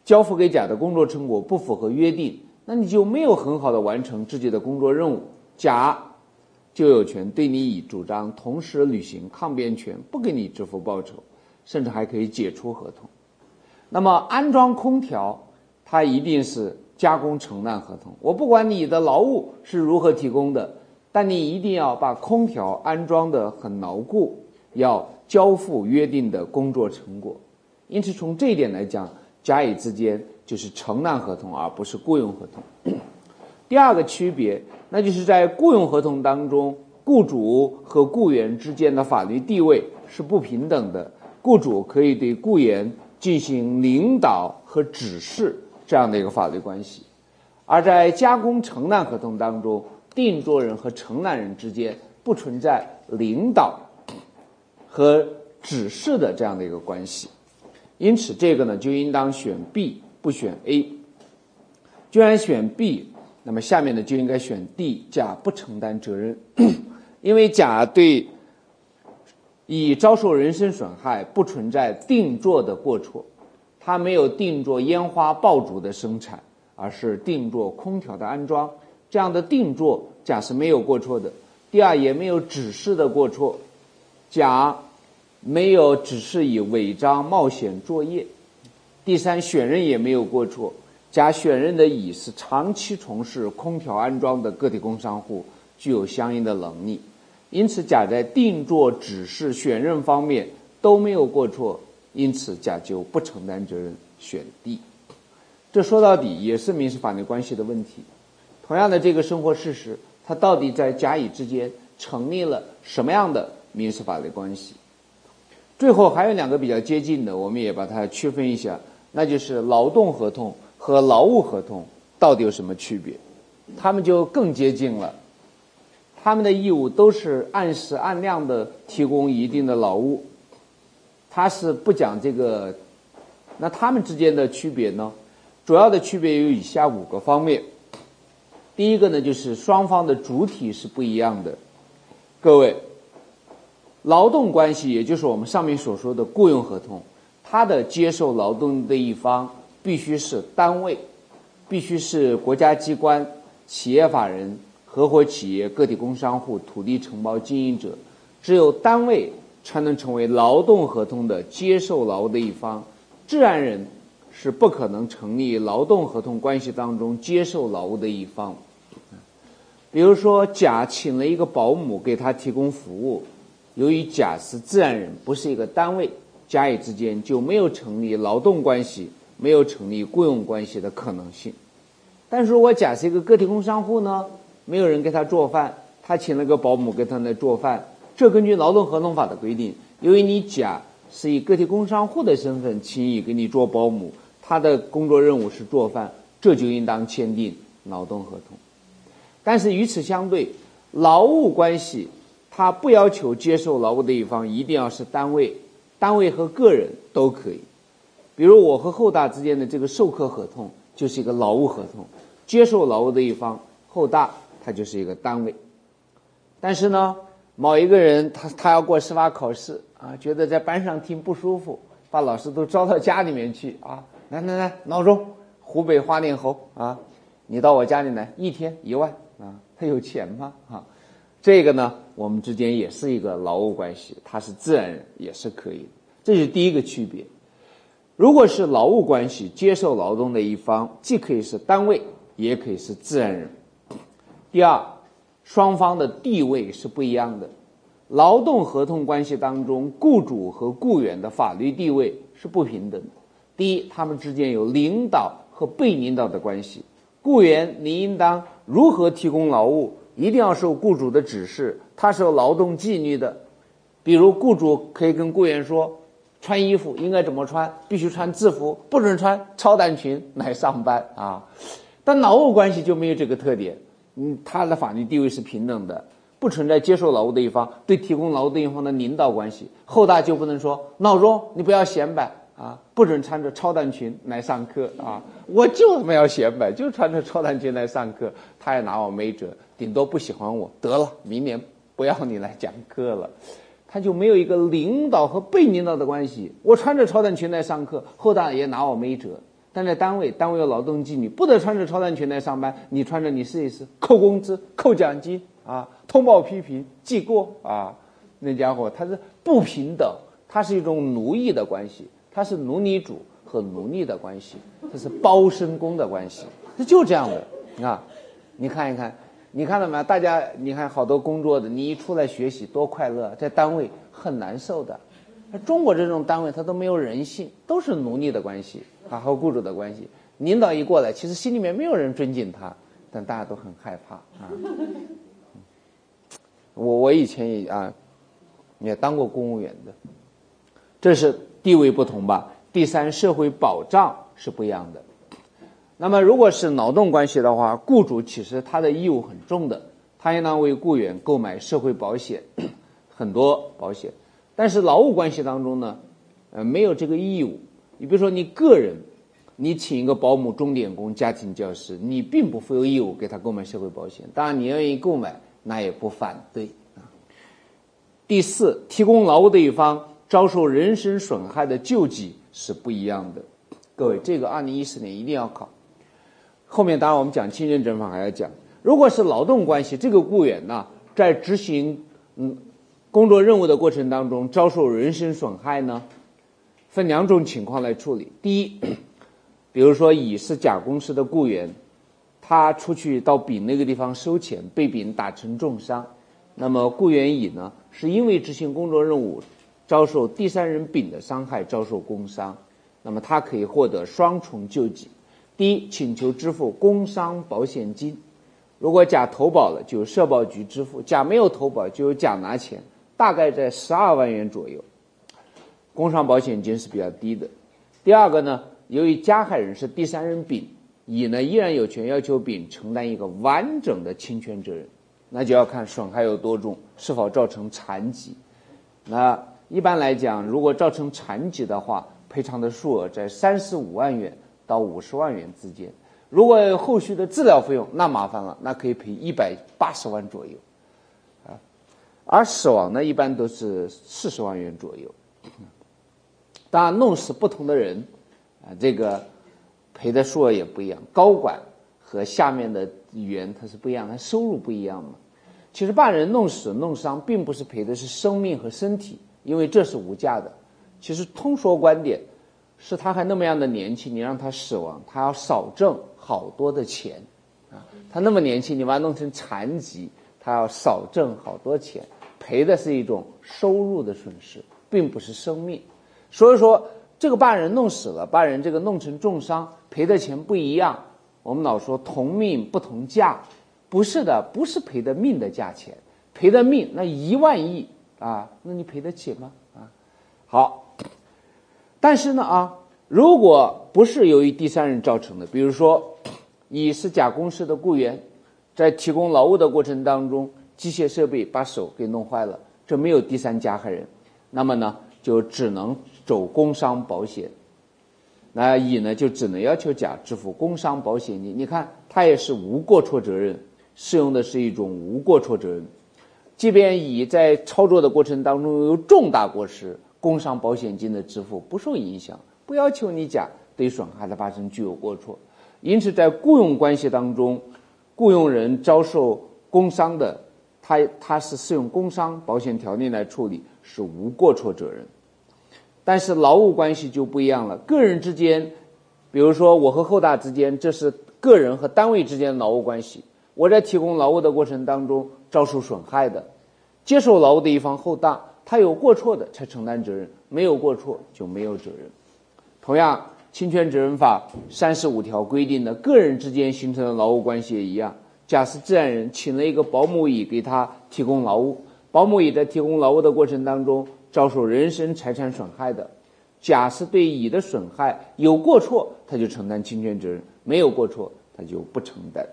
交付给甲的工作成果不符合约定，那你就没有很好的完成自己的工作任务，甲就有权对你乙主张同时履行抗辩权，不给你支付报酬，甚至还可以解除合同。那么安装空调，它一定是加工承揽合同。我不管你的劳务是如何提供的，但你一定要把空调安装的很牢固。要交付约定的工作成果，因此从这一点来讲，甲乙之间就是承揽合同，而不是雇佣合同。第二个区别，那就是在雇佣合同当中，雇主和雇员之间的法律地位是不平等的，雇主可以对雇员进行领导和指示这样的一个法律关系，而在加工承揽合同当中，定作人和承揽人之间不存在领导。和指示的这样的一个关系，因此这个呢就应当选 B 不选 A。既然选 B，那么下面呢就应该选 D，甲不承担责任，因为甲对乙遭受人身损害不存在定做的过错，他没有定做烟花爆竹的生产，而是定做空调的安装，这样的定做甲是没有过错的。第二，也没有指示的过错。甲没有指示以违章冒险作业。第三，选任也没有过错。甲选任的乙是长期从事空调安装的个体工商户，具有相应的能力，因此甲在定做指示、选任方面都没有过错，因此甲就不承担责任，选 D。这说到底也是民事法律关系的问题。同样的这个生活事实，它到底在甲乙之间成立了什么样的民事法律关系？最后还有两个比较接近的，我们也把它区分一下。那就是劳动合同和劳务合同到底有什么区别？他们就更接近了。他们的义务都是按时按量的提供一定的劳务，他是不讲这个。那他们之间的区别呢？主要的区别有以下五个方面。第一个呢，就是双方的主体是不一样的。各位，劳动关系也就是我们上面所说的雇佣合同。他的接受劳动的一方必须是单位，必须是国家机关、企业法人、合伙企业、个体工商户、土地承包经营者，只有单位才能成为劳动合同的接受劳务的一方，自然人是不可能成立劳动合同关系当中接受劳务的一方。比如说，甲请了一个保姆给他提供服务，由于甲是自然人，不是一个单位。甲乙之间就没有成立劳动关系，没有成立雇佣关系的可能性。但是如果甲是一个个体工商户呢？没有人给他做饭，他请了个保姆给他来做饭。这根据劳动合同法的规定，由于你甲是以个体工商户的身份请乙给你做保姆，他的工作任务是做饭，这就应当签订劳动合同。但是与此相对，劳务关系他不要求接受劳务的一方一定要是单位。单位和个人都可以，比如我和厚大之间的这个授课合同就是一个劳务合同，接受劳务的一方厚大，它就是一个单位。但是呢，某一个人他他要过司法考试啊，觉得在班上听不舒服，把老师都招到家里面去啊，来来来，闹钟，湖北花脸猴啊，你到我家里来，一天一万啊，他有钱吗？啊？这个呢，我们之间也是一个劳务关系，他是自然人也是可以的，这是第一个区别。如果是劳务关系，接受劳动的一方既可以是单位，也可以是自然人。第二，双方的地位是不一样的。劳动合同关系当中，雇主和雇员的法律地位是不平等的。第一，他们之间有领导和被领导的关系，雇员你应当如何提供劳务？一定要受雇主的指示，他是有劳动纪律的。比如，雇主可以跟雇员说，穿衣服应该怎么穿，必须穿制服，不准穿超短裙来上班啊。但劳务关系就没有这个特点，嗯，他的法律地位是平等的，不存在接受劳务的一方对提供劳务的一方的领导关系。后大就不能说，闹钟你不要显摆啊，不准穿着超短裙来上课啊。我就他妈要显摆，就穿着超短裙来上课，他也拿我没辙。顶多不喜欢我得了，明年不要你来讲课了，他就没有一个领导和被领导的关系。我穿着超短裙来上课，后大也拿我没辙。但在单位，单位有劳动纪律，不得穿着超短裙来上班。你穿着，你试一试，扣工资、扣奖金啊，通报批评、记过啊。那家伙他是不平等，他是一种奴役的关系，他是奴隶主和奴隶的关系，这是包身工的关系，他就这样的啊。你看一看。你看到没？大家，你看好多工作的，你一出来学习多快乐，在单位很难受的。中国这种单位，它都没有人性，都是奴隶的关系他，和雇主的关系。领导一过来，其实心里面没有人尊敬他，但大家都很害怕啊。我我以前也啊，也当过公务员的，这是地位不同吧？第三，社会保障是不一样的。那么，如果是劳动关系的话，雇主其实他的义务很重的，他应当为雇员购买社会保险，很多保险。但是劳务关系当中呢，呃，没有这个义务。你比如说，你个人，你请一个保姆、钟点工、家庭教师，你并不负有义务给他购买社会保险。当然，你愿意购买，那也不反对啊。第四，提供劳务的一方遭受人身损害的救济是不一样的。各位，这个二零一四年一定要考。后面当然我们讲亲认证法还要讲，如果是劳动关系，这个雇员呢在执行嗯工作任务的过程当中遭受人身损害呢，分两种情况来处理。第一，比如说乙是甲公司的雇员，他出去到丙那个地方收钱，被丙打成重伤，那么雇员乙呢是因为执行工作任务遭受第三人丙的伤害，遭受工伤，那么他可以获得双重救济。第一，请求支付工伤保险金，如果甲投保了，就由社保局支付；甲没有投保，就由甲拿钱。大概在十二万元左右，工伤保险金是比较低的。第二个呢，由于加害人是第三人丙，乙呢依然有权要求丙承担一个完整的侵权责任，那就要看损害有多重，是否造成残疾。那一般来讲，如果造成残疾的话，赔偿的数额在三十五万元到五十万元之间。如果后续的治疗费用，那麻烦了，那可以赔一百八十万左右。啊而死亡呢，一般都是四十万元左右。当然，弄死不同的人，啊，这个赔的数额也不一样。高管和下面的员他是不一样，他收入不一样嘛。其实把人弄死、弄伤，并不是赔的是生命和身体，因为这是无价的。其实通说观点是他还那么样的年轻，你让他死亡，他要少挣好多的钱啊。他那么年轻，你把他弄成残疾，他要少挣好多钱。赔的是一种收入的损失，并不是生命，所以说这个把人弄死了，把人这个弄成重伤，赔的钱不一样。我们老说同命不同价，不是的，不是赔的命的价钱，赔的命那一万亿啊，那你赔得起吗？啊，好，但是呢啊，如果不是由于第三人造成的，比如说乙是甲公司的雇员，在提供劳务的过程当中。机械设备把手给弄坏了，这没有第三加害人，那么呢就只能走工伤保险。那乙呢就只能要求甲支付工伤保险金。你看，他也是无过错责任，适用的是一种无过错责任。即便乙在操作的过程当中有重大过失，工伤保险金的支付不受影响，不要求你甲对损害的发生具有过错。因此，在雇佣关系当中，雇佣人遭受工伤的。他他是适用工伤保险条例来处理，是无过错责任。但是劳务关系就不一样了，个人之间，比如说我和厚大之间，这是个人和单位之间的劳务关系。我在提供劳务的过程当中遭受损害的，接受劳务的一方厚大，他有过错的才承担责任，没有过错就没有责任。同样，侵权责任法三十五条规定的个人之间形成的劳务关系也一样。假设自然人，请了一个保姆乙给他提供劳务。保姆乙在提供劳务的过程当中遭受人身财产损害的，甲是对乙的损害有过错，他就承担侵权责任；没有过错，他就不承担。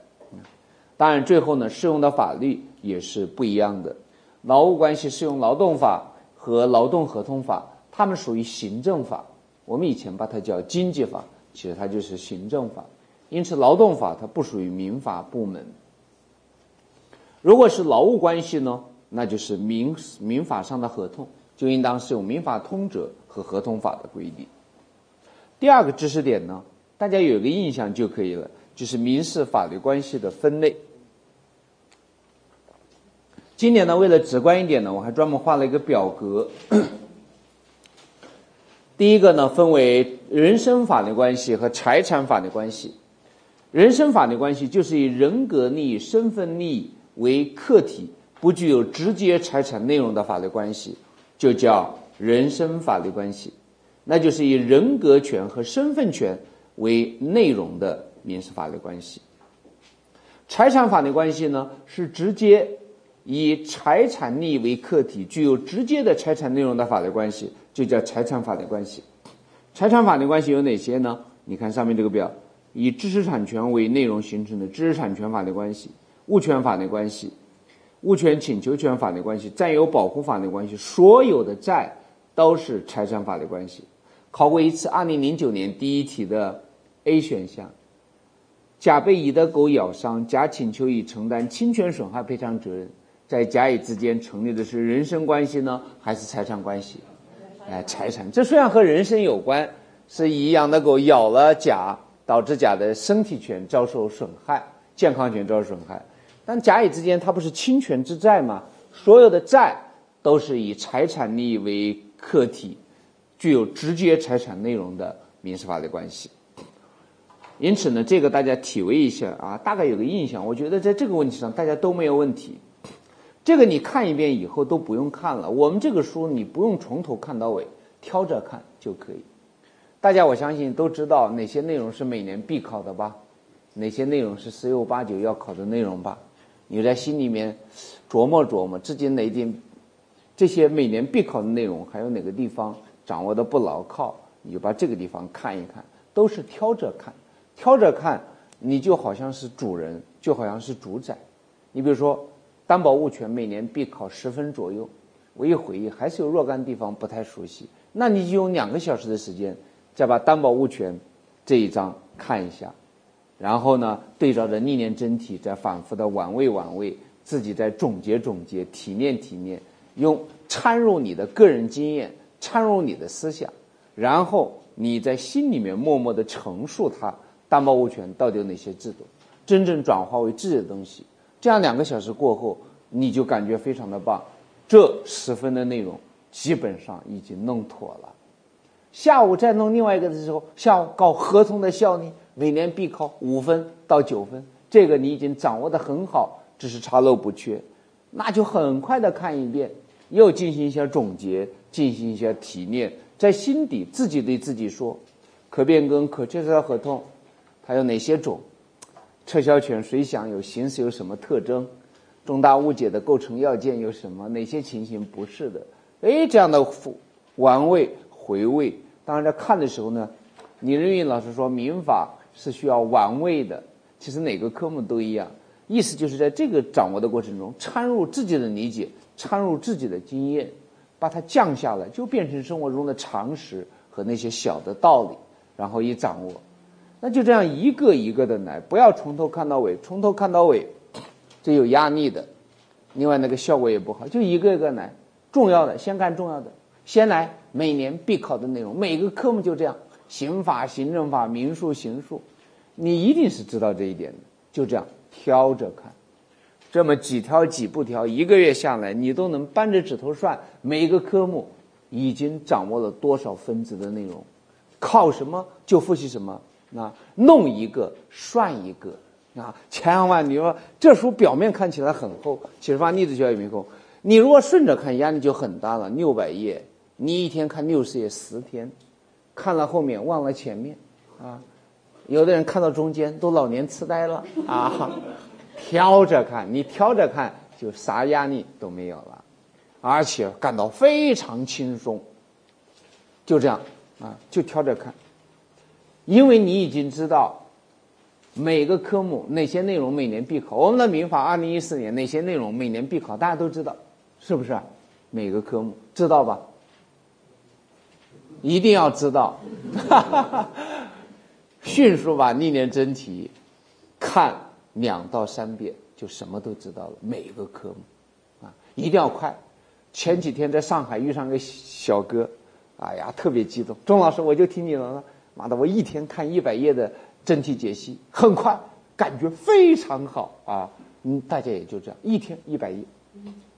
当然，最后呢，适用的法律也是不一样的。劳务关系适用劳动法和劳动合同法，它们属于行政法。我们以前把它叫经济法，其实它就是行政法。因此，劳动法它不属于民法部门。如果是劳务关系呢，那就是民民法上的合同，就应当适用民法通则和合同法的规定。第二个知识点呢，大家有一个印象就可以了，就是民事法律关系的分类。今年呢，为了直观一点呢，我还专门画了一个表格。第一个呢，分为人身法律关系和财产法律关系。人身法律关系就是以人格利益、身份利益。为客体不具有直接财产内容的法律关系，就叫人身法律关系，那就是以人格权和身份权为内容的民事法律关系。财产法律关系呢，是直接以财产利益为客体，具有直接的财产内容的法律关系，就叫财产法律关系。财产法律关系有哪些呢？你看上面这个表，以知识产权为内容形成的知识产权法律关系。物权法律关系、物权请求权法律关系、占有保护法律关系，所有的债都是财产法律关系。考过一次，二零零九年第一题的 A 选项：甲被乙的狗咬伤，甲请求乙承担侵权损害赔偿责任，在甲乙之间成立的是人身关系呢，还是财产关系？哎，财产。这虽然和人身有关，是乙养的狗咬了甲，导致甲的身体权遭受损害，健康权遭受损害。但甲乙之间，它不是侵权之债吗？所有的债都是以财产利益为客体，具有直接财产内容的民事法律关系。因此呢，这个大家体味一下啊，大概有个印象。我觉得在这个问题上，大家都没有问题。这个你看一遍以后都不用看了。我们这个书你不用从头看到尾，挑着看就可以。大家我相信都知道哪些内容是每年必考的吧？哪些内容是十有八九要考的内容吧？你在心里面琢磨琢磨，自己哪点这些每年必考的内容，还有哪个地方掌握的不牢靠，你就把这个地方看一看，都是挑着看。挑着看，你就好像是主人，就好像是主宰。你比如说，担保物权每年必考十分左右，我一回忆还是有若干地方不太熟悉，那你就用两个小时的时间，再把担保物权这一章看一下，然后呢，对照着历年真题，再反复的玩味玩味，自己再总结总结，提炼提炼，用掺入你的个人经验，掺入你的思想，然后你在心里面默默的陈述它。担保物权到底有哪些制度？真正转化为自己的东西，这样两个小时过后，你就感觉非常的棒。这十分的内容基本上已经弄妥了。下午再弄另外一个的时候，下午搞合同的效力，每年必考五分到九分，这个你已经掌握的很好，只是查漏补缺，那就很快的看一遍，又进行一下总结，进行一下提炼，在心底自己对自己说：可变更、可撤销合同。它有哪些种？撤销权谁享有？形式有什么特征？重大误解的构成要件有什么？哪些情形不是的？哎，这样的玩味回味。当然，在看的时候呢，李仁云老师说，民法是需要玩味的。其实哪个科目都一样，意思就是在这个掌握的过程中，掺入自己的理解，掺入自己的经验，把它降下来，就变成生活中的常识和那些小的道理，然后一掌握。那就这样一个一个的来，不要从头看到尾，从头看到尾，这有压力的。另外那个效果也不好，就一个一个来，重要的先干重要的，先来每年必考的内容，每个科目就这样，刑法、行政法、民诉、刑诉，你一定是知道这一点的。就这样挑着看，这么几条几步挑，一个月下来，你都能扳着指头算每一个科目已经掌握了多少分子的内容，考什么就复习什么。啊，弄一个算一个啊！千万你说这书表面看起来很厚，其实把例子教育没厚。你如果顺着看，压力就很大了。六百页，你一天看六十页，十天，看了后面忘了前面啊！有的人看到中间都老年痴呆了啊！挑着看，你挑着看就啥压力都没有了，而且感到非常轻松。就这样啊，就挑着看。因为你已经知道每个科目哪些内容每年必考，我们的民法二零一四年哪些内容每年必考，大家都知道，是不是？每个科目知道吧？一定要知道，迅速把历年真题看两到三遍，就什么都知道了。每一个科目啊，一定要快。前几天在上海遇上个小哥，哎呀，特别激动，钟老师，我就听你了。妈的！我一天看一百页的真题解析，很快，感觉非常好啊！嗯，大家也就这样，一天一百页，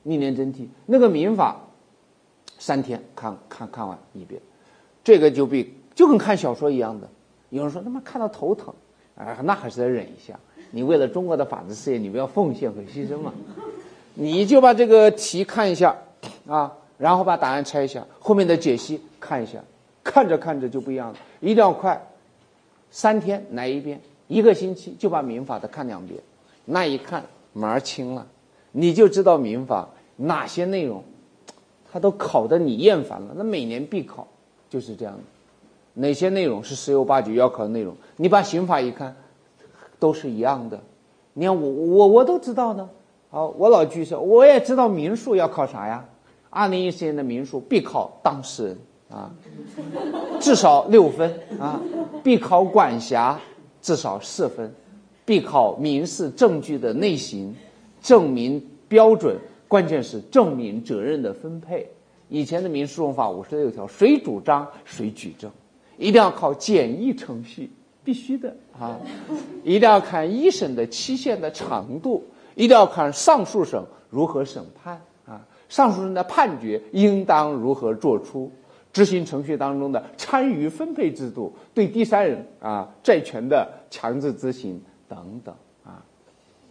历年真题那个民法，三天看看看完一遍，这个就比就跟看小说一样的。有人说他妈看到头疼，啊，那还是得忍一下。你为了中国的法治事业，你不要奉献和牺牲嘛？你就把这个题看一下啊，然后把答案拆一下，后面的解析看一下。看着看着就不一样了，一定要快，三天来一遍，一个星期就把民法的看两遍，那一看门儿清了，你就知道民法哪些内容，他都考的你厌烦了。那每年必考就是这样的，哪些内容是十有八九要考的内容，你把刑法一看，都是一样的。你看我我我都知道呢，好，我老举手，我也知道民诉要考啥呀？二零一四年的民诉必考当事人。啊，至少六分啊！必考管辖，至少四分；必考民事证据的类型、证明标准，关键是证明责任的分配。以前的民事诉讼法五十六条，谁主张谁举证，一定要靠简易程序，必须的啊！一定要看一审的期限的长度，一定要看上诉审如何审判啊！上述人的判决应当如何作出？执行程序当中的参与分配制度，对第三人啊债权的强制执行等等啊，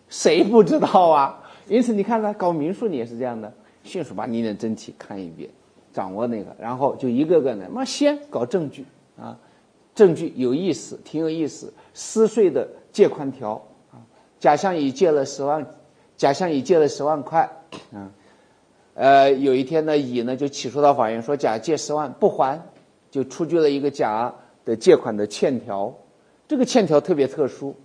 谁不知道啊？因此你看呢，搞民诉你也是这样的，迅速把你的真题看一遍，掌握那个，然后就一个个的，妈先搞证据啊，证据有意思，挺有意思，撕碎的借款条啊，甲向乙借了十万，甲向乙借了十万块啊。呃，有一天呢，乙呢就起诉到法院说甲借十万不还，就出具了一个甲的借款的欠条，这个欠条特别特殊，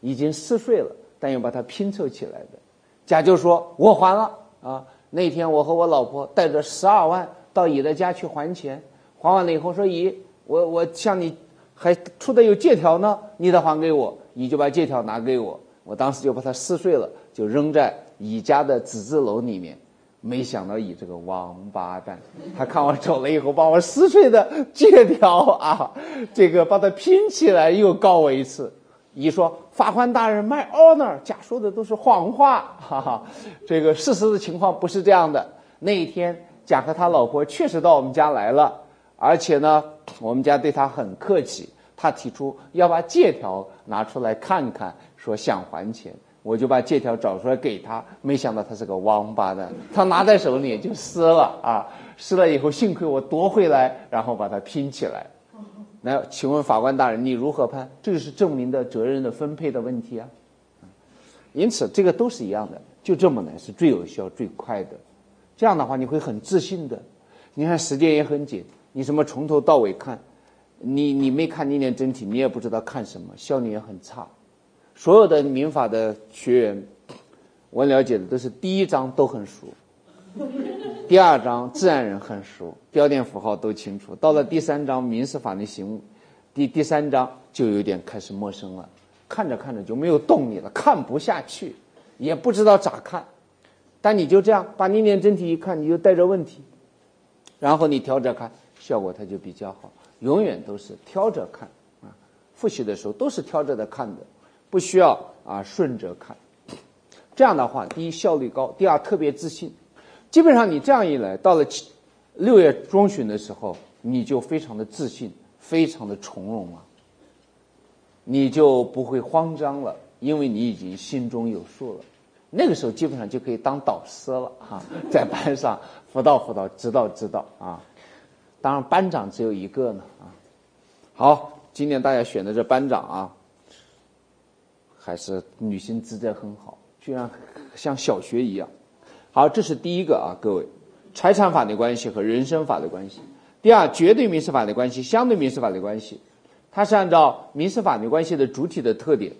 已经撕碎了，但又把它拼凑起来的。甲就说：“我还了啊，那天我和我老婆带着十二万到乙的家去还钱，还完了以后说乙，我我向你还出的有借条呢，你得还给我。乙就把借条拿给我，我当时就把它撕碎了，就扔在乙家的纸字楼里面。”没想到乙这个王八蛋，他看我走了以后，把我撕碎的借条啊，这个把它拼起来又告我一次。乙说：“法官大人，my honor，甲说的都是谎话，哈哈，这个事实的情况不是这样的。那一天，甲和他老婆确实到我们家来了，而且呢，我们家对他很客气，他提出要把借条拿出来看看，说想还钱。”我就把借条找出来给他，没想到他是个王八蛋，他拿在手里就撕了啊！撕了以后，幸亏我夺回来，然后把它拼起来。那请问法官大人，你如何判？这就是证明的责任的分配的问题啊！因此，这个都是一样的，就这么来是最有效、最快的。这样的话，你会很自信的。你看时间也很紧，你什么从头到尾看，你你没看历年真题，你也不知道看什么，效率也很差。所有的民法的学员，我了解的都是第一章都很熟，第二章自然人很熟，标点符号都清楚。到了第三章民事法律行为，第第三章就有点开始陌生了，看着看着就没有动力了，看不下去，也不知道咋看。但你就这样把历年真题一看，你就带着问题，然后你挑着看，效果它就比较好。永远都是挑着看啊，复习的时候都是挑着的看的。不需要啊，顺着看，这样的话，第一效率高，第二特别自信。基本上你这样一来，到了七六月中旬的时候，你就非常的自信，非常的从容了，你就不会慌张了，因为你已经心中有数了。那个时候基本上就可以当导师了哈，在班上辅导辅导，指导指导啊。当然班长只有一个呢啊。好，今年大家选的这班长啊。还是女性职责很好，居然像小学一样。好，这是第一个啊，各位，财产法律关系和人身法律关系。第二，绝对民事法律关系、相对民事法律关系，它是按照民事法律关系的主体的特点。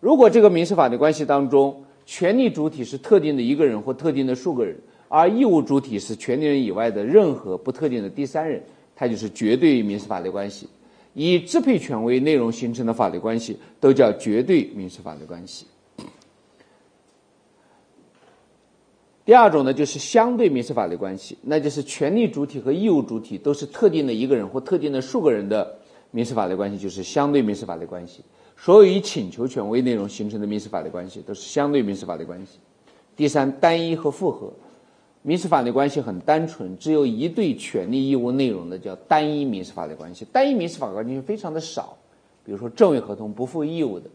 如果这个民事法律关系当中，权利主体是特定的一个人或特定的数个人，而义务主体是权利人以外的任何不特定的第三人，它就是绝对民事法律关系。以支配权为内容形成的法律关系都叫绝对民事法律关系。第二种呢，就是相对民事法律关系，那就是权利主体和义务主体都是特定的一个人或特定的数个人的民事法律关系，就是相对民事法律关系。所有以请求权为内容形成的民事法律关系都是相对民事法律关系。第三，单一和复合。民事法律关系很单纯，只有一对权利义务内容的叫单一民事法律关系。单一民事法律关系非常的少，比如说赠与合同不负义务的，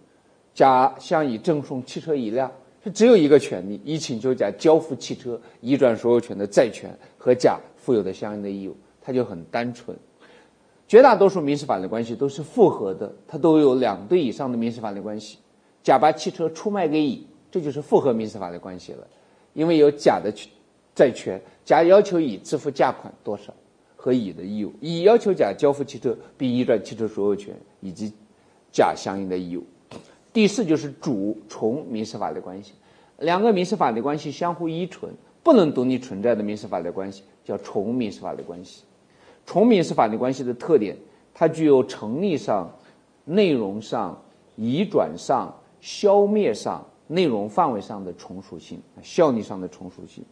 甲向乙赠送汽车一辆，是只有一个权利，乙请求甲交付汽车，移转所有权的债权和甲负有的相应的义务，它就很单纯。绝大多数民事法律关系都是复合的，它都有两对以上的民事法律关系。甲把汽车出卖给乙，这就是复合民事法律关系了，因为有甲的债权，甲要求乙支付价款多少和乙的义务，乙要求甲交付汽车并移转汽车所有权以及甲相应的义务。第四就是主从民事法律关系，两个民事法律关系相互依存，不能独立存在的民事法律关系叫从民事法律关系。从民事法律关系的特点，它具有成立上、内容上、移转上、消灭上、内容范围上的从属性，效力上的从属性。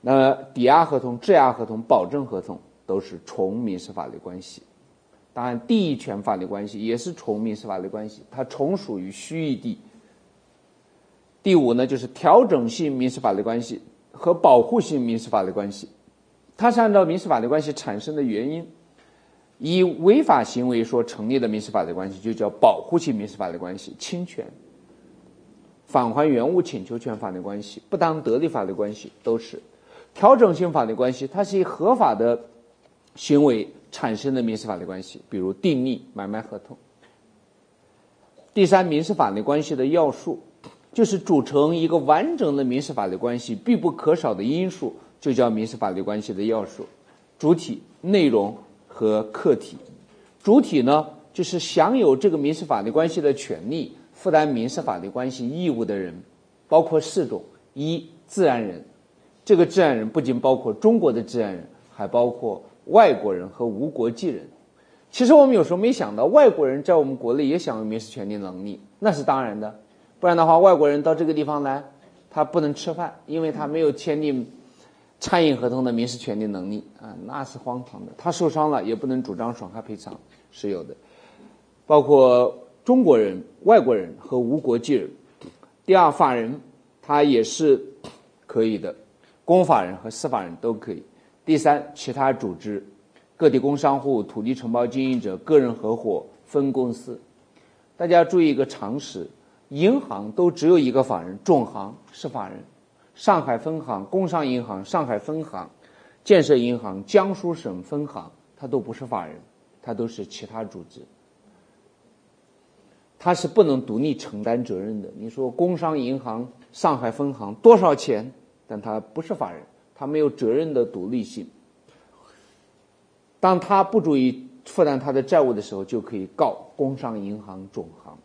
那抵押合同、质押合同、保证合同都是从民事法律关系。当然，地役权法律关系也是从民事法律关系，它从属于虚域地。第五呢，就是调整性民事法律关系和保护性民事法律关系，它是按照民事法律关系产生的原因，以违法行为所成立的民事法律关系就叫保护性民事法律关系，侵权、返还原物请求权法律关系、不当得利法律关系都是。调整性法律关系，它是以合法的行为产生的民事法律关系，比如订立买卖合同。第三，民事法律关系的要素，就是组成一个完整的民事法律关系必不可少的因素，就叫民事法律关系的要素。主体、内容和客体。主体呢，就是享有这个民事法律关系的权利、负担民事法律关系义务的人，包括四种：一、自然人，这个自然人不仅包括中国的自然人，还包括外国人和无国籍人。其实我们有时候没想到，外国人在我们国内也享有民事权利能力，那是当然的。不然的话，外国人到这个地方来，他不能吃饭，因为他没有签订餐饮合同的民事权利能力啊，那是荒唐的。他受伤了也不能主张损害赔偿，是有的。包括中国人、外国人和无国籍人。第二，法人他也是可以的，公法人和私法人都可以。第三，其他组织。个体工商户、土地承包经营者、个人合伙、分公司，大家注意一个常识：银行都只有一个法人，总行是法人。上海分行、工商银行、上海分行、建设银行、江苏省分行，它都不是法人，它都是其他组织，它是不能独立承担责任的。你说工商银行上海分行多少钱？但它不是法人，他没有责任的独立性。当他不足以负担他的债务的时候，就可以告工商银行总行。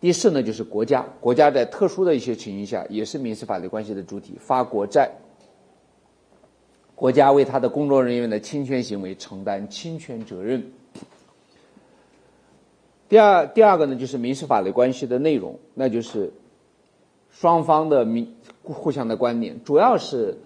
第四呢，就是国家，国家在特殊的一些情形下也是民事法律关系的主体，发国债，国家为他的工作人员的侵权行为承担侵权责任。第二，第二个呢，就是民事法律关系的内容，那就是双方的民互相的观点，主要是。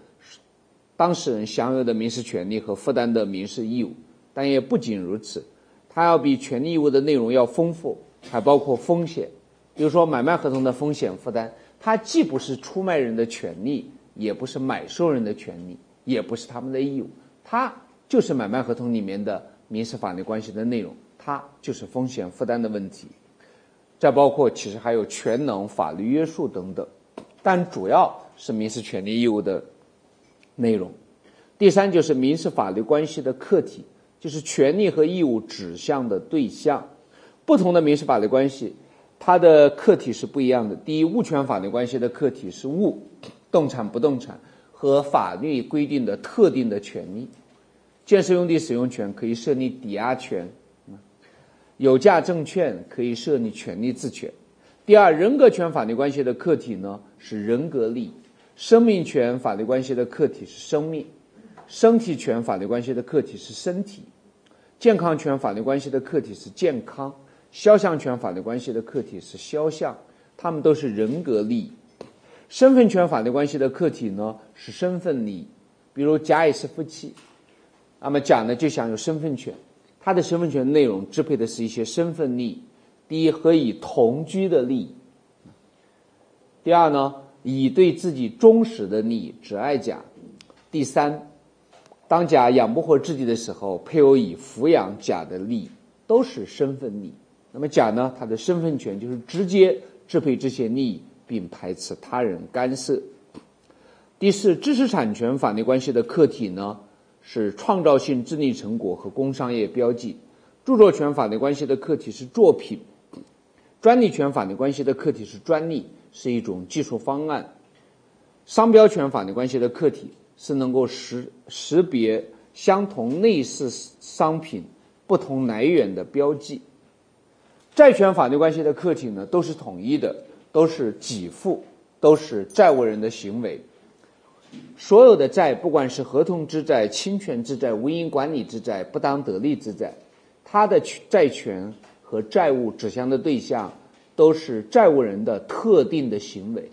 当事人享有的民事权利和负担的民事义务，但也不仅如此，它要比权利义务的内容要丰富，还包括风险。比如说买卖合同的风险负担，它既不是出卖人的权利，也不是买受人的权利，也不是他们的义务，它就是买卖合同里面的民事法律关系的内容，它就是风险负担的问题。再包括其实还有全能、法律约束等等，但主要是民事权利义务的。内容，第三就是民事法律关系的客体，就是权利和义务指向的对象。不同的民事法律关系，它的客体是不一样的。第一，物权法律关系的客体是物，动产、不动产和法律规定的特定的权利。建设用地使用权可以设立抵押权，有价证券可以设立权利自权。第二，人格权法律关系的客体呢是人格利。生命权法律关系的客体是生命，身体权法律关系的客体是身体，健康权法律关系的客体是健康，肖像权法律关系的客体是肖像，他们都是人格利益。身份权法律关系的客体呢是身份利益，比如甲乙是夫妻，那么甲呢就享有身份权，他的身份权内容支配的是一些身份利益。第一，和以同居的利益；第二呢？以对自己忠实的利益，只爱甲。第三，当甲养不活自己的时候，配偶以抚养甲的利益，都是身份利益。那么甲呢？他的身份权就是直接支配这些利益，并排斥他人干涉。第四，知识产权法律关系的客体呢，是创造性智力成果和工商业标记。著作权法律关系的客体是作品。专利权法律关系的客体是专利。是一种技术方案，商标权法律关系的客体是能够识识别相同类似商品不同来源的标记。债权法律关系的客体呢，都是统一的，都是给付，都是债务人的行为。所有的债，不管是合同之债、侵权之债、无因管理之债、不当得利之债，它的债权和债务指向的对象。都是债务人的特定的行为，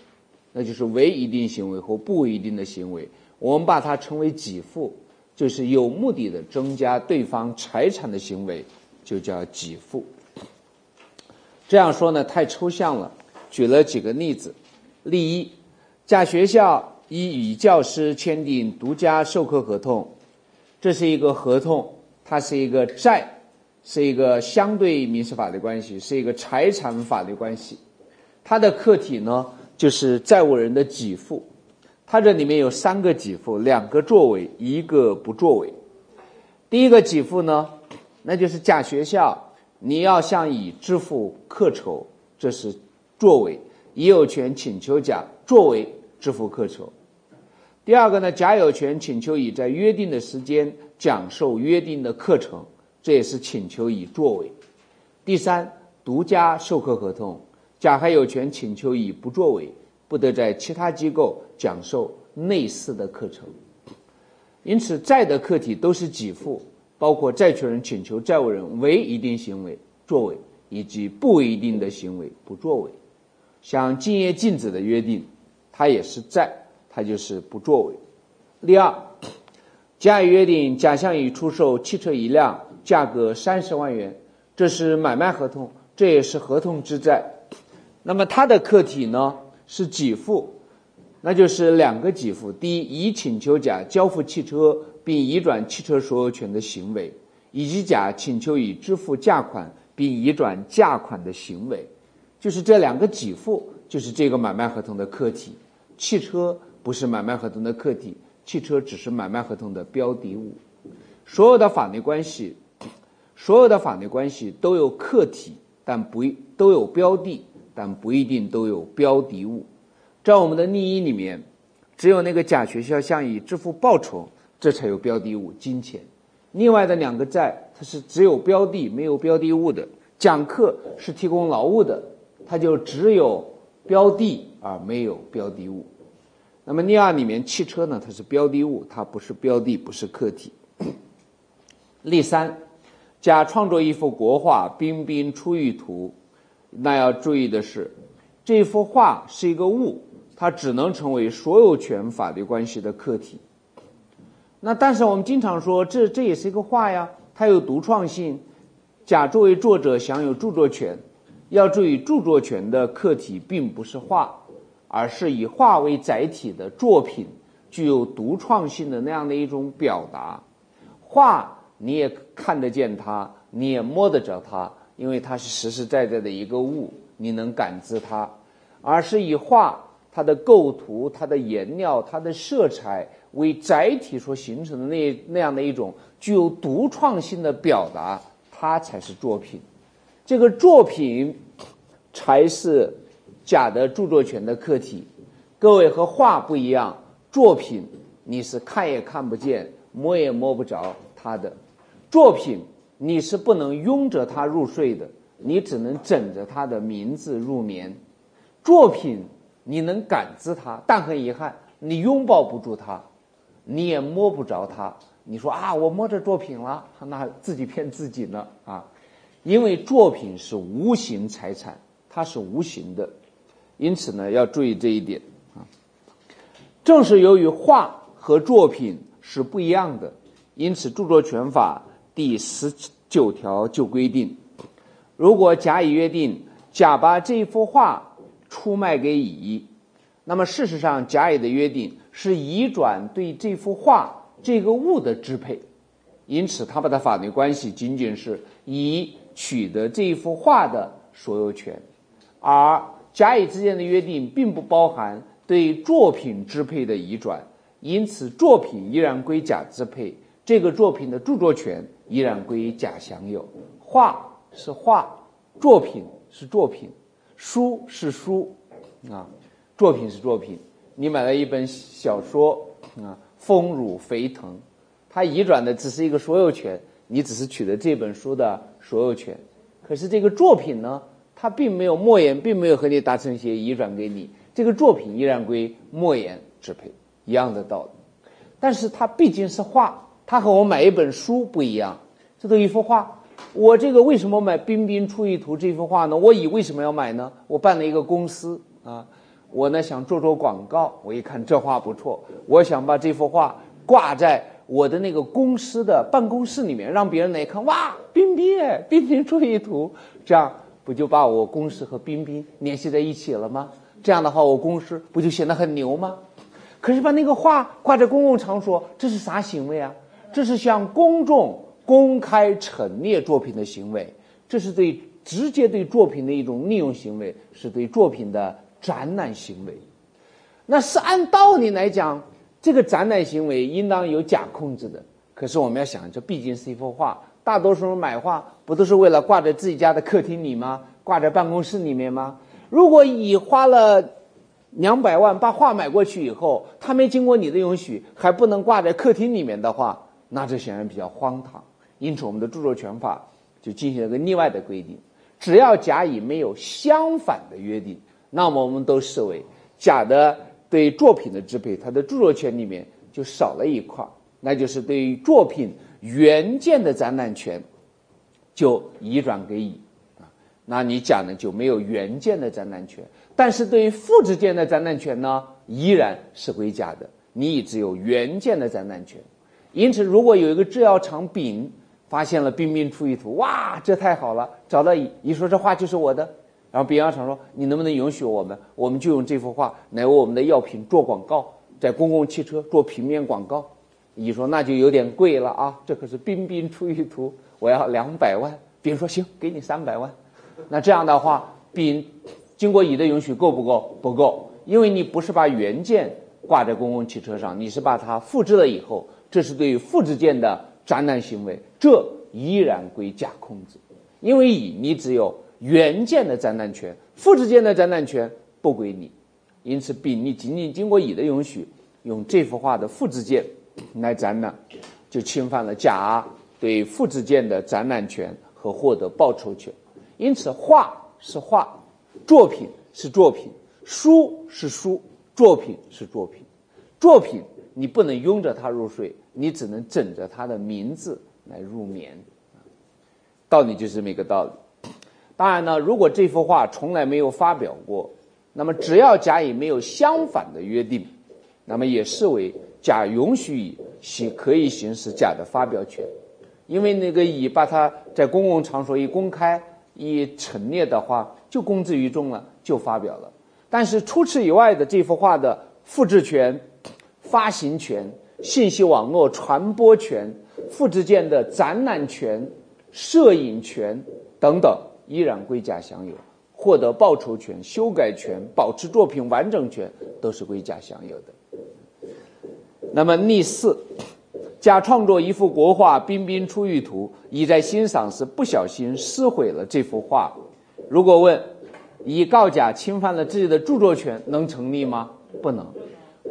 那就是为一定行为或不一定的行为。我们把它称为给付，就是有目的的增加对方财产的行为，就叫给付。这样说呢太抽象了，举了几个例子。例一，甲学校已与教师签订独家授课合同，这是一个合同，它是一个债，是一个相对民事法律关系，是一个财产法律关系。它的客体呢，就是债务人的给付。它这里面有三个给付，两个作为，一个不作为。第一个给付呢，那就是甲学校你要向乙支付课酬，这是作为，乙有权请求甲作为支付课酬。第二个呢，甲有权请求乙在约定的时间讲授约定的课程，这也是请求乙作为。第三，独家授课合同，甲还有权请求乙不作为，不得在其他机构讲授类似的课程。因此，债的客体都是给付，包括债权人请求债务人为一定行为作为，以及不一定的行为不作为。像竞业禁止的约定，它也是债。它就是不作为。第二，甲乙约定甲向乙出售汽车一辆，价格三十万元，这是买卖合同，这也是合同之债。那么它的客体呢是给付，那就是两个给付：第一，乙请求甲交付汽车并移转汽车所有权的行为，以及甲请求乙支付价款并移转价款的行为，就是这两个给付，就是这个买卖合同的客体。汽车。不是买卖合同的客体，汽车只是买卖合同的标的物。所有的法律关系，所有的法律关系都有客体，但不都有标的，但不一定都有标的物。在我们的利益里面，只有那个甲学校向乙支付报酬，这才有标的物金钱。另外的两个债，它是只有标的没有标的物的。讲课是提供劳务的，它就只有标的而没有标的物。那么，例二里面汽车呢，它是标的物，它不是标的，不是客体。例三，甲创作一幅国画《彬彬出浴图》，那要注意的是，这幅画是一个物，它只能成为所有权法律关系的客体。那但是我们经常说，这这也是一个画呀，它有独创性，甲作为作者享有著作权。要注意，著作权的客体并不是画。而是以画为载体的作品，具有独创性的那样的一种表达。画你也看得见它，你也摸得着它，因为它是实实在在的一个物，你能感知它。而是以画它的构图、它的颜料、它的色彩为载体所形成的那那样的一种具有独创性的表达，它才是作品。这个作品才是。甲的著作权的客体，各位和画不一样，作品你是看也看不见，摸也摸不着它的作品，你是不能拥着它入睡的，你只能枕着它的名字入眠。作品你能感知它，但很遗憾，你拥抱不住它，你也摸不着它。你说啊，我摸着作品了，那自己骗自己呢啊！因为作品是无形财产，它是无形的。因此呢，要注意这一点啊。正是由于画和作品是不一样的，因此著作权法第十九条就规定：如果甲乙约定，甲把这幅画出卖给乙，那么事实上甲乙的约定是乙转对这幅画这个物的支配，因此他们的法律关系仅仅是乙取得这一幅画的所有权，而。甲乙之间的约定并不包含对作品支配的移转，因此作品依然归甲支配，这个作品的著作权依然归甲享有。画是画，作品是作品，书是书，啊，作品是作品。你买了一本小说啊，丰乳肥腾，它移转的只是一个所有权，你只是取得这本书的所有权，可是这个作品呢？他并没有莫言，并没有和你达成协议移转给你，这个作品依然归莫言支配，一样的道理。但是它毕竟是画，它和我买一本书不一样。这都一幅画，我这个为什么买《彬彬出狱图》这幅画呢？我乙为什么要买呢？我办了一个公司啊，我呢想做做广告，我一看这画不错，我想把这幅画挂在我的那个公司的办公室里面，让别人来看，哇，彬彬，彬彬出狱图，这样。不就把我公司和彬彬联系在一起了吗？这样的话，我公司不就显得很牛吗？可是把那个画挂在公共场所，这是啥行为啊？这是向公众公开陈列作品的行为，这是对直接对作品的一种利用行为，是对作品的展览行为。那是按道理来讲，这个展览行为应当有假控制的。可是我们要想，这毕竟是一幅画，大多数人买画不都是为了挂在自己家的客厅里吗？挂在办公室里面吗？如果乙花了两百万把画买过去以后，他没经过你的允许，还不能挂在客厅里面的话，那这显然比较荒唐。因此，我们的著作权法就进行了个例外的规定：只要甲乙没有相反的约定，那么我们都视为甲的。对作品的支配，他的著作权里面就少了一块，那就是对于作品原件的展览权，就移转给乙啊。那你讲呢就没有原件的展览权，但是对于复制件的展览权呢，依然是归甲的，你乙只有原件的展览权。因此，如果有一个制药厂丙发现了冰冰出一图，哇，这太好了，找到乙，乙说这画就是我的。然后，丙药厂说：“你能不能允许我们，我们就用这幅画来为我们的药品做广告，在公共汽车做平面广告？”乙说：“那就有点贵了啊，这可是彬彬出一图，我要两百万。”丙说：“行，给你三百万。”那这样的话，丙经过乙的允许够不够？不够，因为你不是把原件挂在公共汽车上，你是把它复制了以后，这是对于复制件的展览行为，这依然归甲控制，因为乙你只有。原件的展览权，复制件的展览权不归你，因此丙你仅仅经过乙的允许，用这幅画的复制件来展览，就侵犯了甲对复制件的展览权和获得报酬权。因此，画是画，作品是作品，书是书，作品是作品。作品你不能拥着它入睡，你只能枕着它的名字来入眠。道理就是这么一个道理。当然呢，如果这幅画从来没有发表过，那么只要甲乙没有相反的约定，那么也视为甲允许乙行可以行使甲的发表权，因为那个乙把它在公共场所一公开一陈列的话，就公之于众了，就发表了。但是除此以外的这幅画的复制权、发行权、信息网络传播权、复制件的展览权、摄影权等等。依然归甲享有，获得报酬权、修改权、保持作品完整权都是归甲享有的。那么例四，甲创作一幅国画《彬彬出浴图》，乙在欣赏时不小心撕毁了这幅画。如果问乙告甲侵犯了自己的著作权，能成立吗？不能。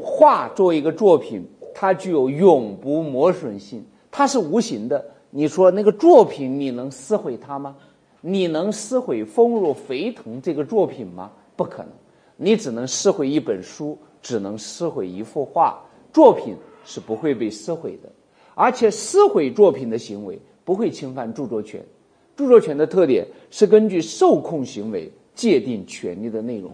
画作为一个作品，它具有永不磨损性，它是无形的。你说那个作品，你能撕毁它吗？你能撕毁丰若肥腾这个作品吗？不可能，你只能撕毁一本书，只能撕毁一幅画，作品是不会被撕毁的。而且撕毁作品的行为不会侵犯著作权，著作权的特点是根据受控行为界定权利的内容。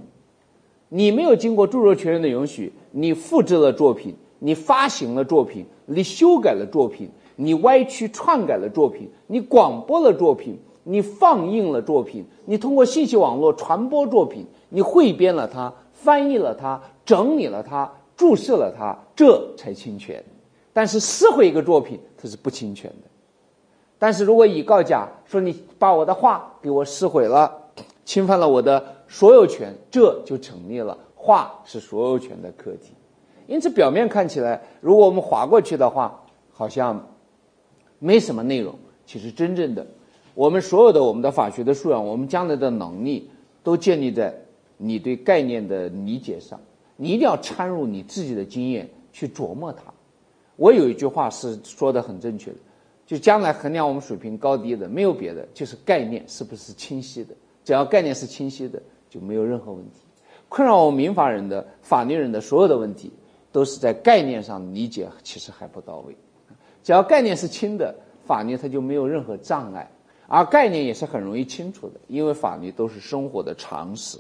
你没有经过著作权人的允许，你复制了作品，你发行了作品，你修改了作品，你歪曲篡改了作品，你广播了作品。你放映了作品，你通过信息网络传播作品，你汇编了它，翻译了它，整理了它，注释了它，这才侵权。但是撕毁一个作品，它是不侵权的。但是如果乙告甲说你把我的画给我撕毁了，侵犯了我的所有权，这就成立了。画是所有权的客体。因此，表面看起来，如果我们划过去的话，好像没什么内容。其实真正的。我们所有的我们的法学的素养，我们将来的能力，都建立在你对概念的理解上。你一定要掺入你自己的经验去琢磨它。我有一句话是说的很正确的，就将来衡量我们水平高低的，没有别的，就是概念是不是清晰的。只要概念是清晰的，就没有任何问题。困扰我们民法人的法律人的所有的问题，都是在概念上理解其实还不到位。只要概念是清的，法律它就没有任何障碍。而概念也是很容易清楚的，因为法律都是生活的常识。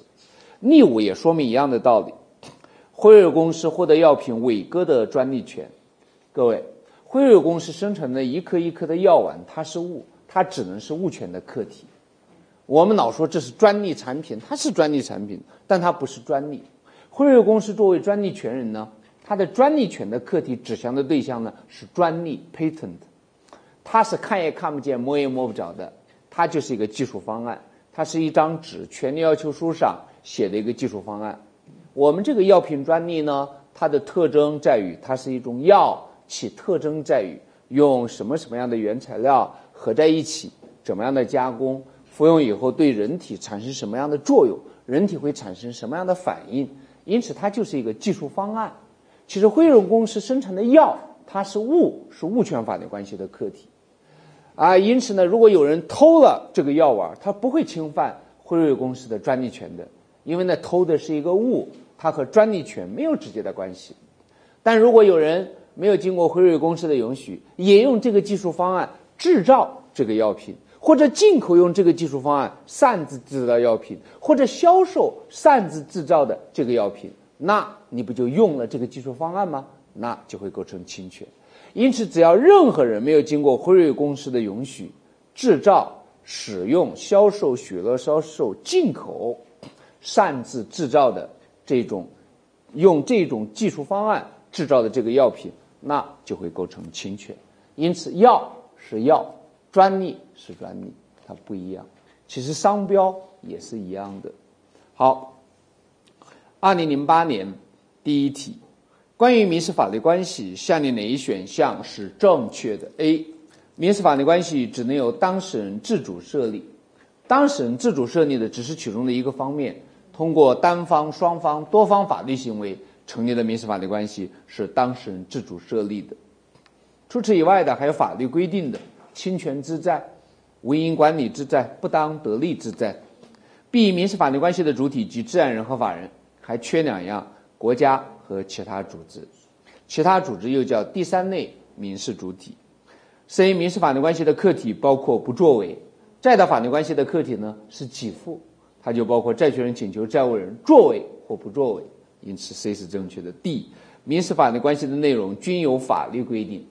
例五也说明一样的道理：辉瑞公司获得药品伟哥的专利权。各位，辉瑞公司生产的一颗一颗的药丸，它是物，它只能是物权的客体。我们老说这是专利产品，它是专利产品，但它不是专利。辉瑞公司作为专利权人呢，它的专利权的课题指向的对象呢是专利 （patent），它是看也看不见、摸也摸不着的，它就是一个技术方案，它是一张纸权利要求书上写的一个技术方案。我们这个药品专利呢，它的特征在于它是一种药，其特征在于用什么什么样的原材料合在一起，怎么样的加工，服用以后对人体产生什么样的作用，人体会产生什么样的反应，因此它就是一个技术方案。其实辉瑞公司生产的药，它是物，是物权法律关系的客体，啊，因此呢，如果有人偷了这个药丸，他不会侵犯辉瑞公司的专利权的，因为呢，偷的是一个物，它和专利权没有直接的关系。但如果有人没有经过辉瑞公司的允许，也用这个技术方案制造这个药品，或者进口用这个技术方案擅自制造药品，或者销售擅自制造的这个药品。那你不就用了这个技术方案吗？那就会构成侵权。因此，只要任何人没有经过辉瑞公司的允许，制造、使用、销售、许诺销售、进口、擅自制造的这种用这种技术方案制造的这个药品，那就会构成侵权。因此，药是药，专利是专利，它不一样。其实，商标也是一样的。好。二零零八年第一题，关于民事法律关系，下列哪一选项是正确的？A. 民事法律关系只能由当事人自主设立，当事人自主设立的只是其中的一个方面。通过单方、双方、多方法律行为成立的民事法律关系是当事人自主设立的。除此以外的还有法律规定的侵权之债、无因管理之债、不当得利之债。B. 民事法律关系的主体及自然人和法人。还缺两样：国家和其他组织。其他组织又叫第三类民事主体。C 民事法律关系的客体包括不作为；债的法律关系的客体呢是给付，它就包括债权人请求债务人作为或不作为。因此，C 是正确的。D 民事法律关系的内容均有法律规定。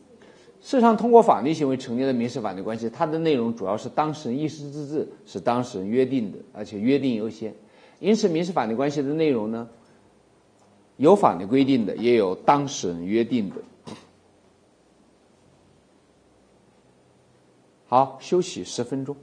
事实上，通过法律行为成立的民事法律关系，它的内容主要是当事人意思自治，是当事人约定的，而且约定优先。因此民事法律关系的内容呢有法律规定的也有当事人约定的。好休息十分钟。